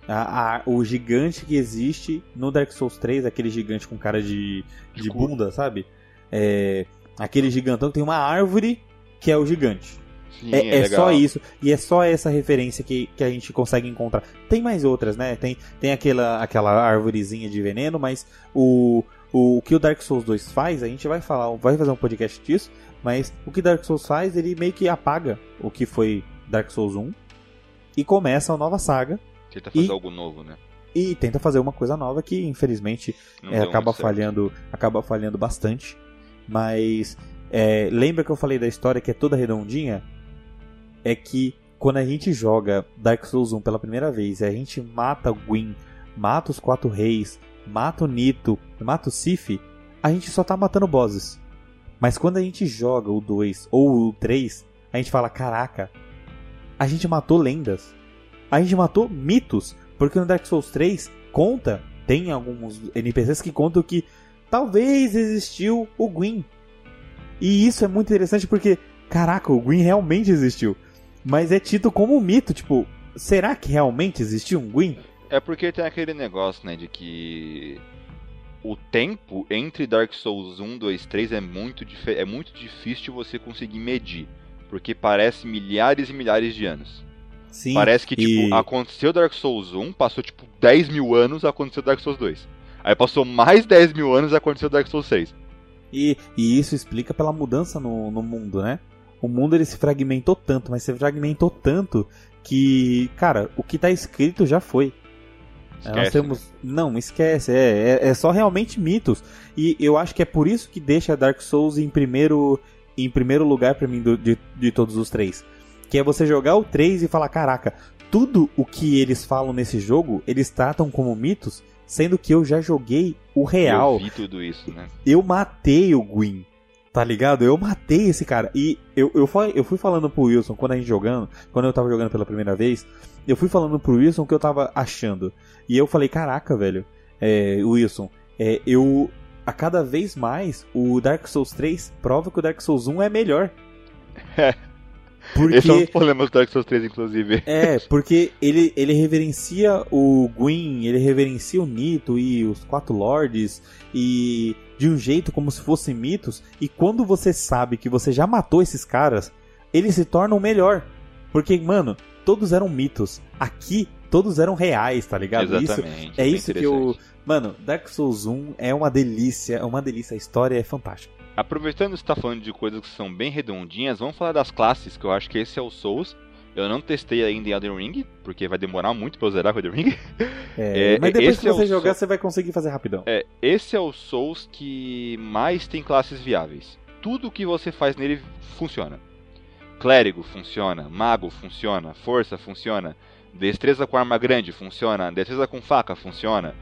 a- a- o gigante que existe no Dark Souls 3, aquele gigante com cara de, de bunda, sabe? É, aquele gigantão que tem uma árvore que é o gigante. Sim, É, é legal. só isso. E é só essa referência que, que a gente consegue encontrar. Tem mais outras, né? Tem, tem aquela, aquela árvorezinha de veneno, mas o, o, o que o Dark Souls 2 faz, a gente vai falar, vai fazer um podcast disso, mas o que Dark Souls faz, ele meio que apaga o que foi Dark Souls 1 e começa uma nova saga Tenta fazer E- algo novo, né? e tenta fazer uma coisa nova que infelizmente é, acaba certo. falhando acaba falhando bastante mas é, lembra que eu falei da história que é toda redondinha é que quando a gente joga Dark Souls 1 pela primeira vez e a gente mata o Gwyn mata os quatro reis mata o Nito mata o Sif a gente só tá matando bosses mas quando a gente joga o 2 ou o 3 a gente fala caraca a gente matou lendas a gente matou mitos porque no Dark Souls 3 conta, tem alguns NPCs que contam que talvez existiu o Gwyn. E isso é muito interessante porque, caraca, o Gwyn realmente existiu. Mas é tido como um mito, tipo, será que realmente existiu um Gwyn? É porque tem aquele negócio, né, de que o tempo entre Dark Souls 1, 2, 3 é muito, é muito difícil de você conseguir medir. Porque parece milhares e milhares de anos. Sim. Parece que, tipo, e- aconteceu Dark Souls 1, passou, tipo, 10 mil anos, aconteceu Dark Souls 2. Aí passou mais 10 mil anos, aconteceu Dark Souls 6. E, e isso explica pela mudança no, no mundo, né? O mundo ele se fragmentou tanto, mas se fragmentou tanto que, cara, o que tá escrito já foi. É, Nós Esquece, temos. Não, esquece. É, é, é só realmente mitos. E eu acho que é por isso que deixa Dark Souls em primeiro, em primeiro lugar pra mim do- de, de todos os três. Que é você jogar o 3 e falar: caraca, tudo o que eles falam nesse jogo, eles tratam como mitos, sendo que eu já joguei o real. Eu vi tudo isso, né? Eu matei o Gwyn. Tá ligado? Eu matei esse cara. E eu, eu, fui, eu fui falando pro Wilson, quando a gente jogando, quando eu tava jogando pela primeira vez, eu fui falando pro Wilson o que eu tava achando. E eu falei, caraca, velho, é, Wilson, é, eu. A cada vez mais, o Dark Souls 3 prova que o Dark Souls 1 é melhor. Porque. Esse é um dos problemas do Dark Souls 3, inclusive. É, porque ele, ele reverencia o Gwyn, ele reverencia o Nito e os quatro lords e de um jeito como se fossem mitos. E quando você sabe que você já matou esses caras, eles se tornam melhor. Porque, mano, todos eram mitos. Aqui, todos eram reais, tá ligado? Exatamente. Isso, é isso que eu. Mano, Dark Souls 1 é uma delícia, é uma delícia, a história é fantástica. Aproveitando que você tá falando de coisas que são bem redondinhas, vamos falar das classes, que eu acho que esse é o Souls. Eu não testei ainda em Elden Ring, porque vai demorar muito pra eu zerar o Elden Ring. É, é, mas depois que é você é jogar, você vai conseguir fazer rapidão. É, esse é o Souls que mais tem classes viáveis. Tudo que você faz nele funciona. Clérigo funciona, mago funciona, força funciona, destreza com arma grande funciona, destreza com faca funciona,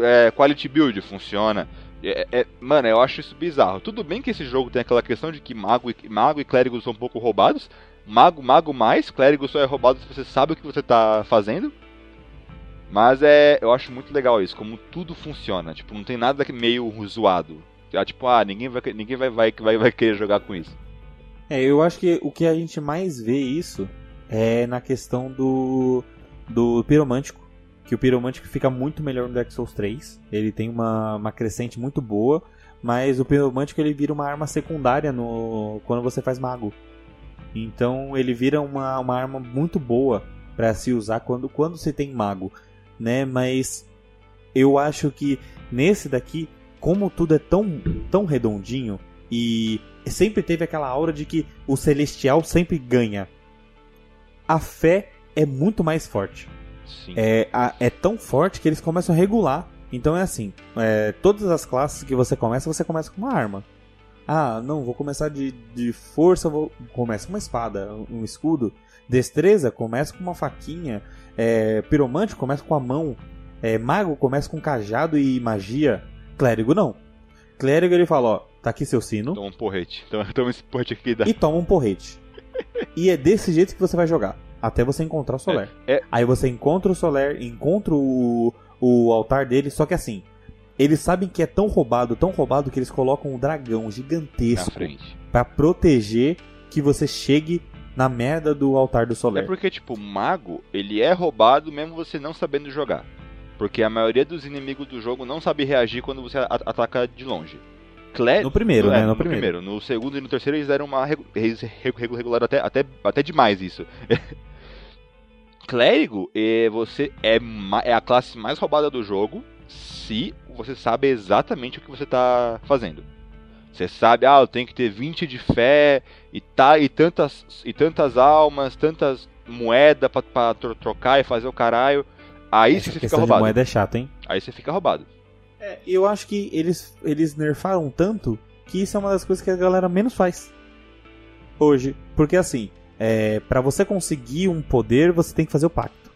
é, quality build funciona. É, é, mano, eu acho isso bizarro. Tudo bem que esse jogo tem aquela questão de que mago e, mago e clérigo são um pouco roubados. Mago, mago mais, clérigo só é roubado se você sabe o que você tá fazendo. Mas é, eu acho muito legal isso, como tudo funciona. Tipo, não tem nada meio zoado. É, tipo, ah, ninguém vai, ninguém vai, vai, vai, vai querer jogar com isso. É, eu acho que o que a gente mais vê isso é na questão do do piromântico que o Piromântico fica muito melhor no Dark Souls 3. Ele tem uma, uma crescente muito boa, mas o Piromântico ele vira uma arma secundária no quando você faz mago. Então ele vira uma, uma arma muito boa para se usar quando, quando você tem mago, né? Mas eu acho que nesse daqui, como tudo é tão, tão redondinho e sempre teve aquela aura de que o celestial sempre ganha. A fé é muito mais forte. É, a, é tão forte que eles começam a regular. Então é assim: é, todas as classes que você começa, você começa com uma arma. Ah, não, vou começar de, de força, vou começa com uma espada, um escudo. Destreza, começa com uma faquinha. É, piromante, começa com a mão. É, mago, começa com cajado e magia. Clérigo, não. Clérigo, ele fala: ó, tá aqui seu sino. Toma um porrete. Toma, toma esse porrete aqui. Dá. E toma um porrete. e é desse jeito que você vai jogar até você encontrar o Soler. É, é... Aí você encontra o Soler, encontra o, o altar dele, só que assim, eles sabem que é tão roubado, tão roubado que eles colocam um dragão gigantesco para proteger que você chegue na merda do altar do Soler. É porque tipo, o mago, ele é roubado mesmo você não sabendo jogar. Porque a maioria dos inimigos do jogo não sabe reagir quando você ataca de longe. Clé... No primeiro, né? No, no primeiro. primeiro. No segundo e no terceiro eles deram uma regular até, até, até demais isso. Clérigo, é, você é, é a classe mais roubada do jogo se você sabe exatamente o que você está fazendo. Você sabe, ah, eu tenho que ter 20 de fé e, tá, e, tantas, e tantas almas, tantas moedas para trocar e fazer o caralho. Aí Essa você fica roubado. moeda é chato, hein? Aí você fica roubado. É, eu acho que eles, eles nerfaram tanto que isso é uma das coisas que a galera menos faz. Hoje. Porque assim, é, para você conseguir um poder, você tem que fazer o pacto.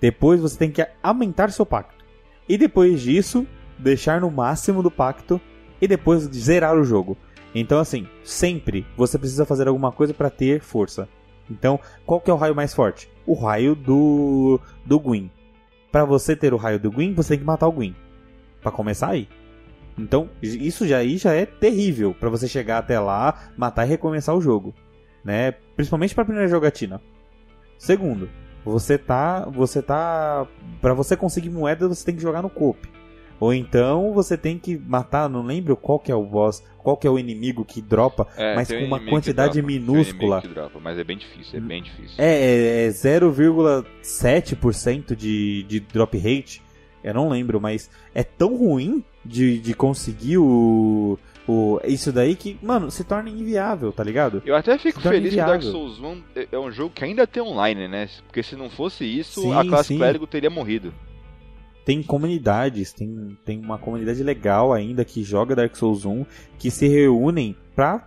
Depois você tem que aumentar seu pacto. E depois disso, deixar no máximo do pacto e depois zerar o jogo. Então assim, sempre você precisa fazer alguma coisa para ter força. Então, qual que é o raio mais forte? O raio do do Gwyn. Para você ter o raio do Gwyn, você tem que matar o Gwyn. Para começar aí. Então, isso já aí já é terrível para você chegar até lá, matar e recomeçar o jogo né? Principalmente para primeira jogatina. Segundo, você tá, você tá, para você conseguir moeda você tem que jogar no coop. Ou então você tem que matar, não lembro qual que é o boss, qual que é o inimigo que dropa, é, mas com uma quantidade dropa, minúscula. Dropa, mas é bem difícil, é bem difícil. É, é, é 0,7% de, de drop rate. Eu não lembro, mas é tão ruim de, de conseguir o, o, isso daí que, mano, se torna inviável, tá ligado? Eu até fico feliz inviável. que Dark Souls 1 é, é um jogo que ainda tem online, né? Porque se não fosse isso, sim, a classe sim. clérigo teria morrido. Tem comunidades, tem, tem uma comunidade legal ainda que joga Dark Souls 1 que se reúnem pra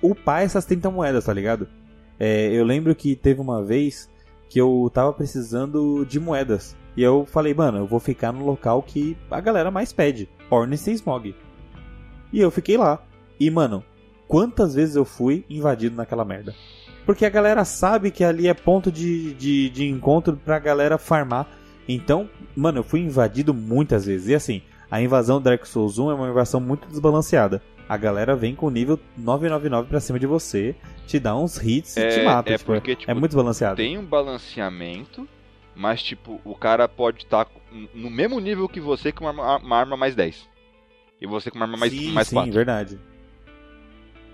upar essas 30 moedas, tá ligado? É, eu lembro que teve uma vez que eu tava precisando de moedas. E eu falei, mano, eu vou ficar no local que a galera mais pede. Ornstein Smog. E eu fiquei lá. E, mano, quantas vezes eu fui invadido naquela merda? Porque a galera sabe que ali é ponto de, de, de encontro pra galera farmar. Então, mano, eu fui invadido muitas vezes. E assim, a invasão do Dark Souls 1 é uma invasão muito desbalanceada. A galera vem com o nível 999 pra cima de você, te dá uns hits é, e te mata. É, tipo, porque, tipo, é muito balanceado. Tem um balanceamento, mas tipo, o cara pode estar tá no mesmo nível que você com uma, uma arma mais 10. E você com uma arma mais, sim, mais sim, verdade.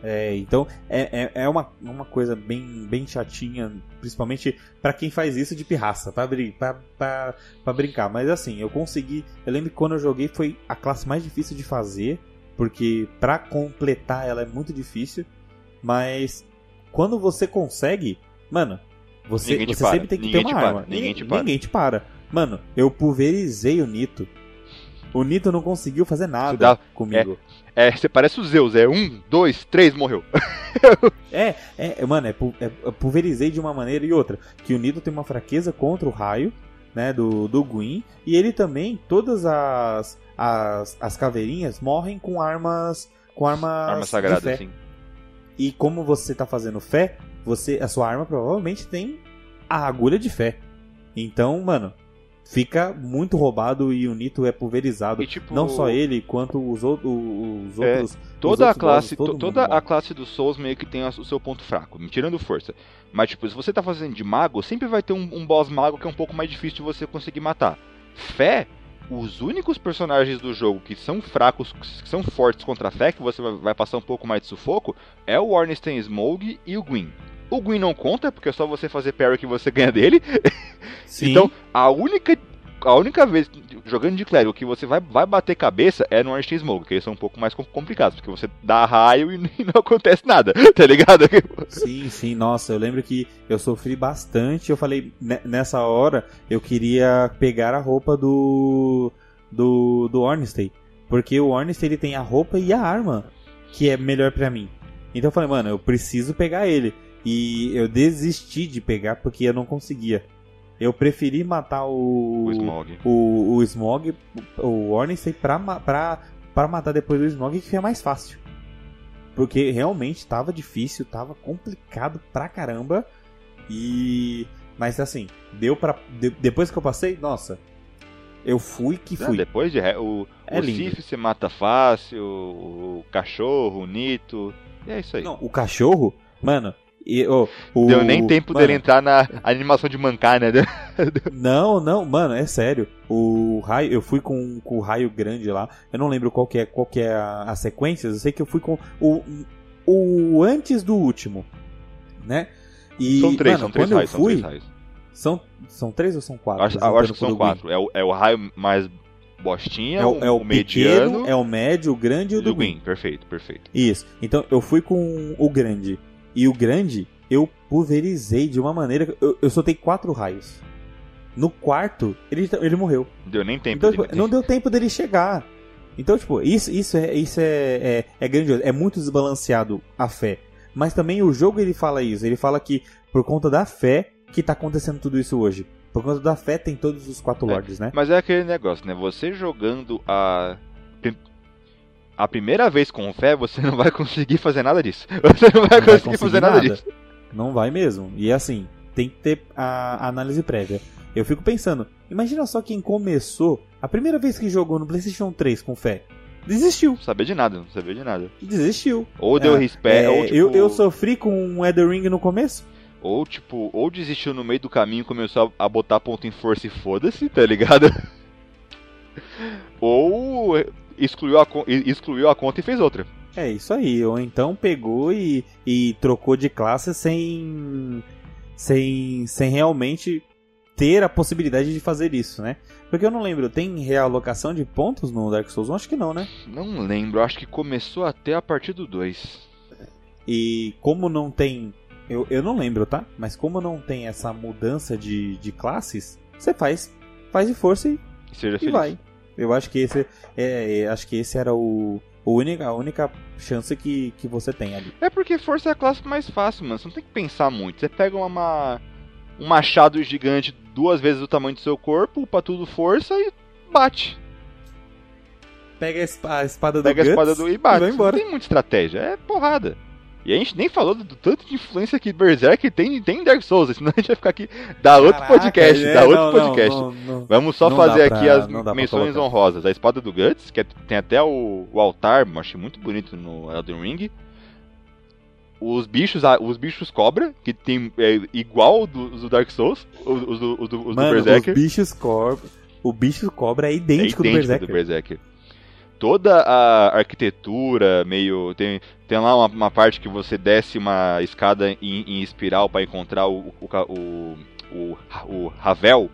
É, então é, é, é, uma, uma coisa bem, bem chatinha, principalmente para quem faz isso de pirraça, pra, pra, pra, pra, brincar. Mas assim, eu consegui. Eu lembro que quando eu joguei foi a classe mais difícil de fazer, porque pra completar ela é muito difícil. Mas quando você consegue, mano, você, você sempre tem que ninguém ter uma arma. Ninguém, ninguém, te para. ninguém te para. Mano, eu pulverizei o Nito. O Nito não conseguiu fazer nada comigo. É, é, você parece o Zeus, é um, dois, três, morreu. é, é, mano, é, é, pulverizei de uma maneira e outra. Que o Nito tem uma fraqueza contra o raio, né, do, do Gwyn. E ele também, todas as, as, as caveirinhas morrem com armas. Com armas. Arma sagrada, sim. E como você tá fazendo fé, você a sua arma provavelmente tem a agulha de fé. Então, mano, fica muito roubado e o Nito é pulverizado. E, tipo, não só ele, quanto os, outro, os é, outros. toda os a classe, bosses, toda a classe dos Souls meio que tem o seu ponto fraco, me tirando força. Mas tipo, se você tá fazendo de mago, sempre vai ter um, um boss mago que é um pouco mais difícil de você conseguir matar. Fé, os únicos personagens do jogo que são fracos, que são fortes contra a fé, que você vai passar um pouco mais de sufoco, é o Ornstein Smough e o Gwyn. O Gwyn não conta, porque é só você fazer parry que você ganha dele. Sim. então, a única a única vez jogando de clérigo que você vai, vai bater cabeça é no Ornstein Smoke, que eles são um pouco mais complicados, porque você dá raio e, e não acontece nada, tá ligado? Sim, sim, nossa, eu lembro que eu sofri bastante, eu falei, nessa hora, eu queria pegar a roupa do do, do Ornstein, porque o Ornstein ele tem a roupa e a arma, que é melhor para mim. Então eu falei, mano, eu preciso pegar ele. E eu desisti de pegar porque eu não conseguia. Eu preferi matar o. O Smog. O, o Smog, o Ornstein, pra, pra, pra matar depois do Smog, que é mais fácil. Porque realmente tava difícil, tava complicado pra caramba. E. Mas assim, deu pra. De, depois que eu passei, nossa. Eu fui que fui. depois de. O, é o Sif se mata fácil, o, o cachorro, o Nito. E é isso aí. Não, o cachorro, mano, e, oh, o, Deu nem tempo mano, dele entrar na animação de mancar, né? não, não, mano, é sério. O raio, eu fui com, com o raio grande lá. Eu não lembro qual que é, qual que é a, a sequência. Eu sei que eu fui com o, o antes do último, né? E, são três, mano, são três raios, fui, são três raios. São, são três ou são quatro? Acho, eu acho que são quatro. É o, é o raio mais bostinha, é o, é o, o mediano. Pequeno, é o médio, o grande e o do Gwyn. Perfeito, perfeito. Isso. Então eu fui com o grande. E o grande, eu pulverizei de uma maneira. Eu, eu soltei quatro raios. No quarto, ele, ele morreu. Não deu nem tempo então, tipo, Não deu tempo dele chegar. Então, tipo, isso, isso, é, isso é, é, é grandioso. É muito desbalanceado a fé. Mas também o jogo ele fala isso. Ele fala que por conta da fé que tá acontecendo tudo isso hoje. Por conta da fé tem todos os quatro é, lords, né? Mas é aquele negócio, né? Você jogando a a primeira vez com fé, você não vai conseguir fazer nada disso. Você não vai, não conseguir, vai conseguir fazer nada. nada disso. Não vai mesmo. E assim, tem que ter a análise prévia. Eu fico pensando, imagina só quem começou a primeira vez que jogou no PlayStation 3 com fé. Desistiu. Não sabia de nada, não sabia de nada. Desistiu. Ou deu é, respeito. É, ou, tipo... eu, eu sofri com um Elder Ring no começo. Ou tipo, ou desistiu no meio do caminho e começou a, a botar ponto em força e foda-se, tá ligado? ou excluiu a, excluiu a conta e fez outra. É isso aí, ou então pegou e, e trocou de classe sem, sem, sem realmente ter a possibilidade de fazer isso, né? Porque eu não lembro, tem realocação de pontos no Dark Souls 1? Acho que não, né? Não lembro, acho que começou até a partir do 2. E como não tem. Eu, eu não lembro, tá? Mas como não tem essa mudança de, de classes, você faz, faz de força e, e feliz. vai. Eu acho que esse, é, é, acho que esse era o, o única, a única chance que, que você tem ali. É porque força é a classe mais fácil, mano. Você não tem que pensar muito. Você pega uma, um machado gigante duas vezes o tamanho do seu corpo, upa tudo força e bate. Pega a espada do Pega a espada do e bate. Não tem muita estratégia, é porrada. E a gente nem falou do, do tanto de influência que Berserk tem, tem em Dark Souls, senão a gente vai ficar aqui. Dá outro Caraca, podcast, é, dá outro não, podcast. Não, não, Vamos só fazer pra, aqui as menções honrosas. A espada do Guts, que é, tem até o, o altar, achei muito bonito no Elden Ring. Os bichos, os bichos cobra, que tem é, igual dos do Dark Souls, os, os, os, os Mano, do Berserker. Os bichos cobra. O bicho cobra é idêntico, é idêntico do Berserker. Do Berserker toda a arquitetura meio tem tem lá uma, uma parte que você desce uma escada em, em espiral para encontrar o o, o, o, o Ravel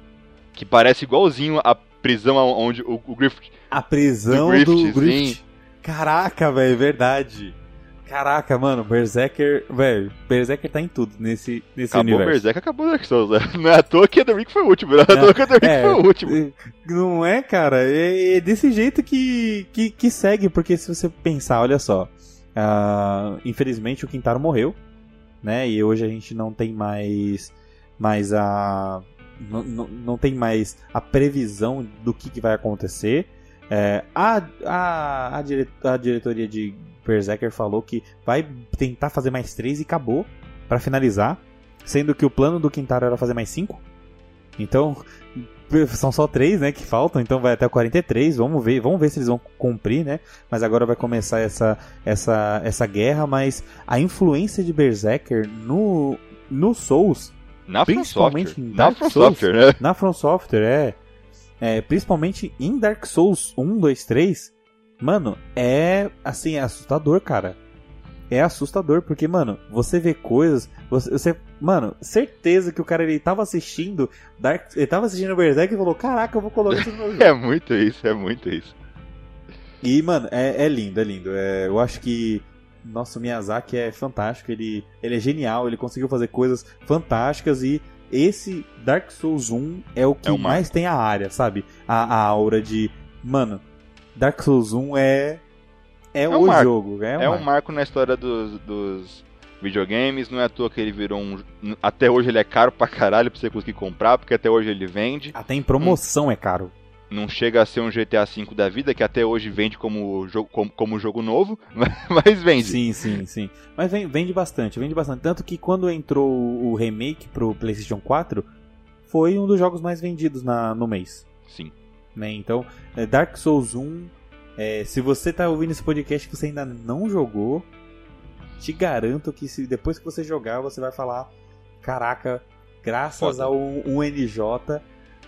que parece igualzinho a prisão onde o, o Griffith A prisão Do do Griffith, Griffith. sim. Caraca, velho, verdade. Caraca, mano, Berserker, velho, Berserker tá em tudo nesse, nesse acabou universo. Acabou o Dark Souls né? não é à toa que The Ring foi o último não é à toa que The Ring É, foi o último Não é, cara? É, é desse jeito que, que, que segue, porque se você pensar, olha só. ah, infelizmente o Quintaro morreu, né? E hoje a gente não tem mais, mais a. Não, não, não tem mais a previsão do que, que vai acontecer. É, a, a, a, dire- a diretoria de Berserker falou que vai tentar fazer mais três e acabou pra finalizar. Sendo que o plano do Quintaro era fazer mais cinco. Então, são só três, né, que faltam, então vai até o 43, vamos ver, vamos ver se eles vão cumprir, né? Mas agora vai começar essa essa essa guerra, mas a influência de Berserker no no Souls, na Principalmente Software em na Dark From Souls. Software né na From Software é, é principalmente em Dark Souls 1, 2, 3, mano, é assim, é assustador, cara. É assustador, porque, mano, você vê coisas. Você, você- mano, certeza que o cara ele tava assistindo Dark. Ele tava assistindo Berserk e falou: Caraca, eu vou colocar isso no meu jogo. é muito isso é muito isso E, mano, é, é lindo, é lindo. É, eu acho que. Nossa, o Miyazaki é fantástico. Ele, ele é genial, ele conseguiu fazer coisas fantásticas e. Esse Dark Souls 1 é o que É o mais tem a área, sabe? A, a aura de. Mano, Dark Souls 1 é. É, um o marco. jogo. É, um É um marco. marco na história dos, dos videogames, não é à toa que ele virou um. Até hoje ele é caro pra caralho pra você conseguir comprar, porque até hoje ele vende. Até em promoção é caro. Não chega a ser um GTA V da vida, que até hoje vende como jogo, como, como jogo novo, mas vende. Sim, sim, sim. Mas vende bastante, vende bastante. Tanto que quando entrou o remake pro PlayStation 4, foi um dos jogos mais vendidos na, no mês. Sim. Né? Então, é, Dark Souls 1, é, se você tá ouvindo esse podcast e você ainda não jogou, te garanto que se depois que você jogar, você vai falar: Caraca, graças Foda. ao UNJ,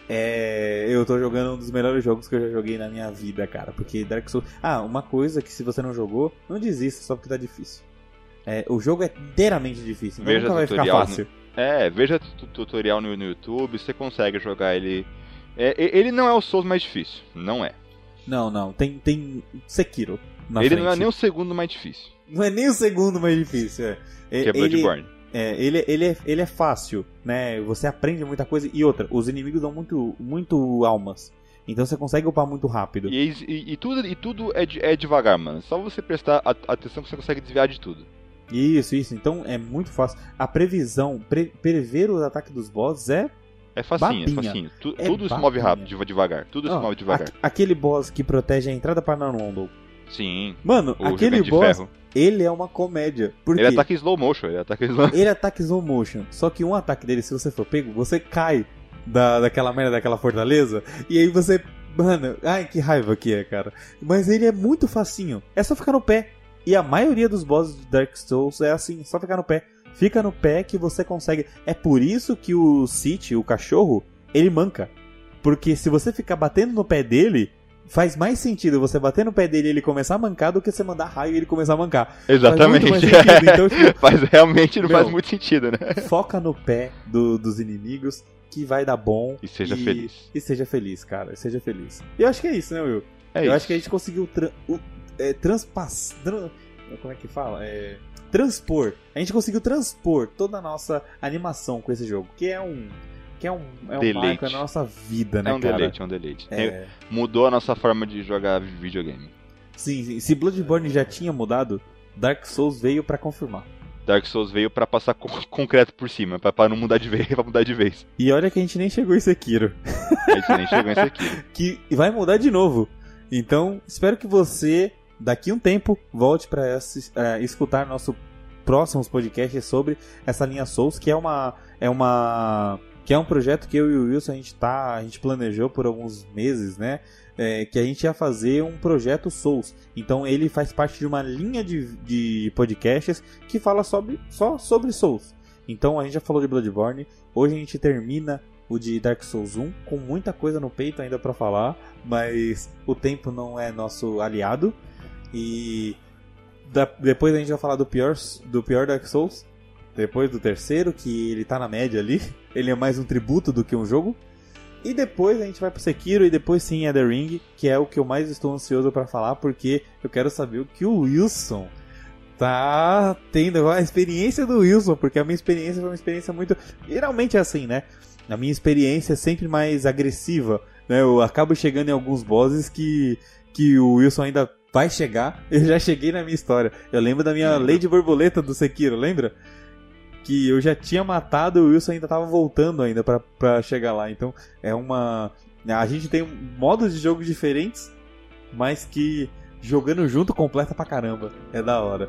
é, eu tô jogando um dos melhores jogos que eu já joguei na minha vida, cara. Porque Dark Souls. Ah, uma coisa que se você não jogou, não desista só porque tá difícil. É, o jogo é inteiramente difícil, então Veja nunca vai ficar tutorial no- fácil. É, veja tu- tutorial no, no YouTube, você consegue jogar ele. É, ele não é o Souls mais difícil, não é. Não, não, tem, tem Sekiro. Na ele frente. não é nem o segundo mais difícil, Não é nem o segundo mais difícil, é. que é ele, Bloodborne. é, ele, ele, é, ele é fácil, né? Você aprende muita coisa. E outra, os inimigos dão muito, muito almas. Então você consegue upar muito rápido. E, e- e tudo, e tudo é, de- é devagar, mano. Só você prestar atenção que você consegue desviar de tudo. Isso, isso. Então é muito fácil. A previsão, pre- prever o ataque dos bosses é. É facinho, é Babinha. facinho. Tu- É tudo se move babinha. rápido, deva- devagar. Tudo se Ó, move devagar. aque- aquele boss que protege a entrada para Nanondel. Sim, Mano, aquele boss, ferro. ele é uma comédia. Porque Ele ataca em slow motion, ele ataca em slow ele ataca slow motion. Só que um ataque dele, se você for pego, você cai da, daquela merda daquela fortaleza. E aí você. Mano, ai que raiva que é, cara. Mas ele é muito facinho. É só ficar no pé. E a maioria dos bosses de Dark Souls é assim, só ficar no pé. Fica no pé que você consegue. É por isso que o City, o cachorro, ele manca. Porque se você ficar batendo no pé dele, faz mais sentido você bater no pé dele e ele começar a mancar do que você mandar raio e ele começar a mancar. Exatamente. Faz. Então, tipo, Mas realmente não Meu. faz muito sentido, né? foca no pé do- dos inimigos que vai dar bom. E seja e, feliz. E seja feliz, cara. Seja feliz. E eu acho que é isso, né, Will? É eu isso. acho que a gente conseguiu tra o- é, transpass- tran- Como é que fala? É, transpor. A gente conseguiu transpor toda a nossa animação com esse jogo. Que é um. Que é um, é um marco na nossa vida, né, É um cara? deleite, é um deleite. É, Mudou a nossa forma de jogar videogame. sim, sim. Se Bloodborne já tinha mudado, Dark Souls veio pra confirmar. Dark Souls veio pra passar co- concreto por cima, pra, pra não mudar de vez, pra mudar de vez. E olha que a gente nem chegou em Sekiro. A gente nem chegou nisso aqui. que vai mudar de novo. Então, espero que você, daqui um tempo, volte para escutar nosso próximos podcasts sobre essa linha Souls, que é uma é uma que é um projeto que eu e o Wilson a gente tá, a gente planejou por alguns meses, né? É, que a gente ia fazer um projeto Souls. Então ele faz parte de uma linha de, de podcasts que fala sobre, só sobre Souls. Então a gente já falou de Bloodborne. Hoje a gente termina o de Dark Souls 1, com muita coisa no peito ainda para falar, mas o tempo não é nosso aliado. E da, depois a gente vai falar do pior, do pior Dark Souls. Depois do terceiro, que ele tá na média ali. Ele é mais um tributo do que um jogo. E depois a gente vai pro Sekiro e depois sim é The Ring, que é o que eu mais estou ansioso para falar, porque eu quero saber o que o Wilson tá tendo a experiência do Wilson, porque a minha experiência foi uma experiência muito. Geralmente é assim, né? A minha experiência é sempre mais agressiva. Né? Eu acabo chegando em alguns bosses que, que o Wilson ainda vai chegar. Eu já cheguei na minha história. Eu lembro da minha Lady Borboleta do Sekiro, lembra? Que eu já tinha matado e o Wilson ainda tava voltando ainda pra, pra chegar lá. Então é uma. A gente tem modos de jogo diferentes, mas que jogando junto completa pra caramba. É da hora.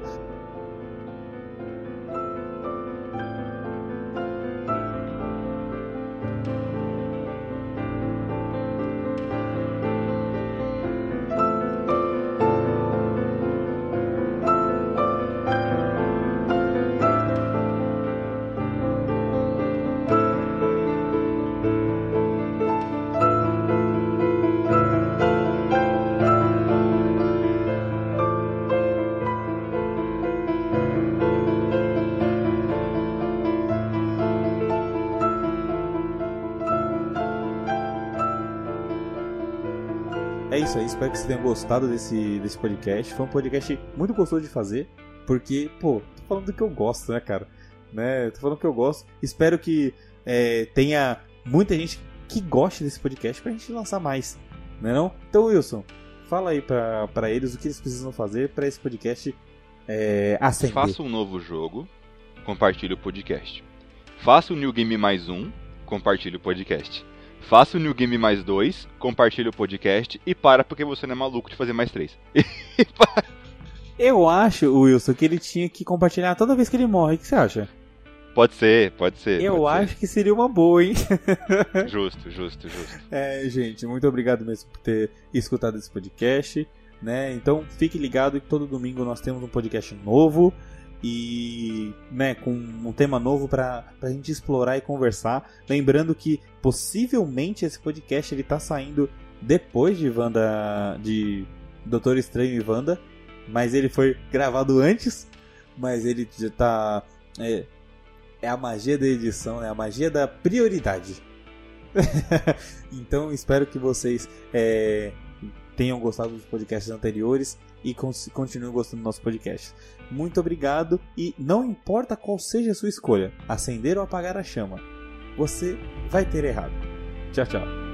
Isso aí, espero que vocês tenham gostado desse, desse podcast. Foi um podcast muito gostoso de fazer, porque, pô, tô falando do que eu gosto, né, cara? Né? Tô falando do que eu gosto. Espero que é, tenha muita gente que goste desse podcast pra gente lançar mais, né não? Então, Wilson, fala aí pra, pra eles o que eles precisam fazer para esse podcast é, ascender. Faça um novo jogo, compartilhe o podcast. Faça o New Game mais um, compartilhe o podcast. Faça o New Game mais dois, compartilhe o podcast e para porque você não é maluco de fazer mais três. Eu acho, Wilson, que ele tinha que compartilhar toda vez que ele morre. O que você acha? Pode ser, pode ser. Eu pode acho ser. que seria uma boa, hein? justo, justo, justo. É, gente, muito obrigado mesmo por ter escutado esse podcast. Né? Então fique ligado que todo domingo nós temos um podcast novo e né, com um tema novo para a gente explorar e conversar. Lembrando que possivelmente esse podcast ele tá saindo depois de Wanda, de Doutor Estranho e Wanda, mas ele foi gravado antes, mas ele já tá é, é a magia da edição, é a magia da prioridade. então espero que vocês é, tenham gostado dos podcasts anteriores e continuem gostando do nosso podcast. Muito obrigado e não importa qual seja a sua escolha, acender ou apagar a chama, você vai ter errado. Tchau, tchau.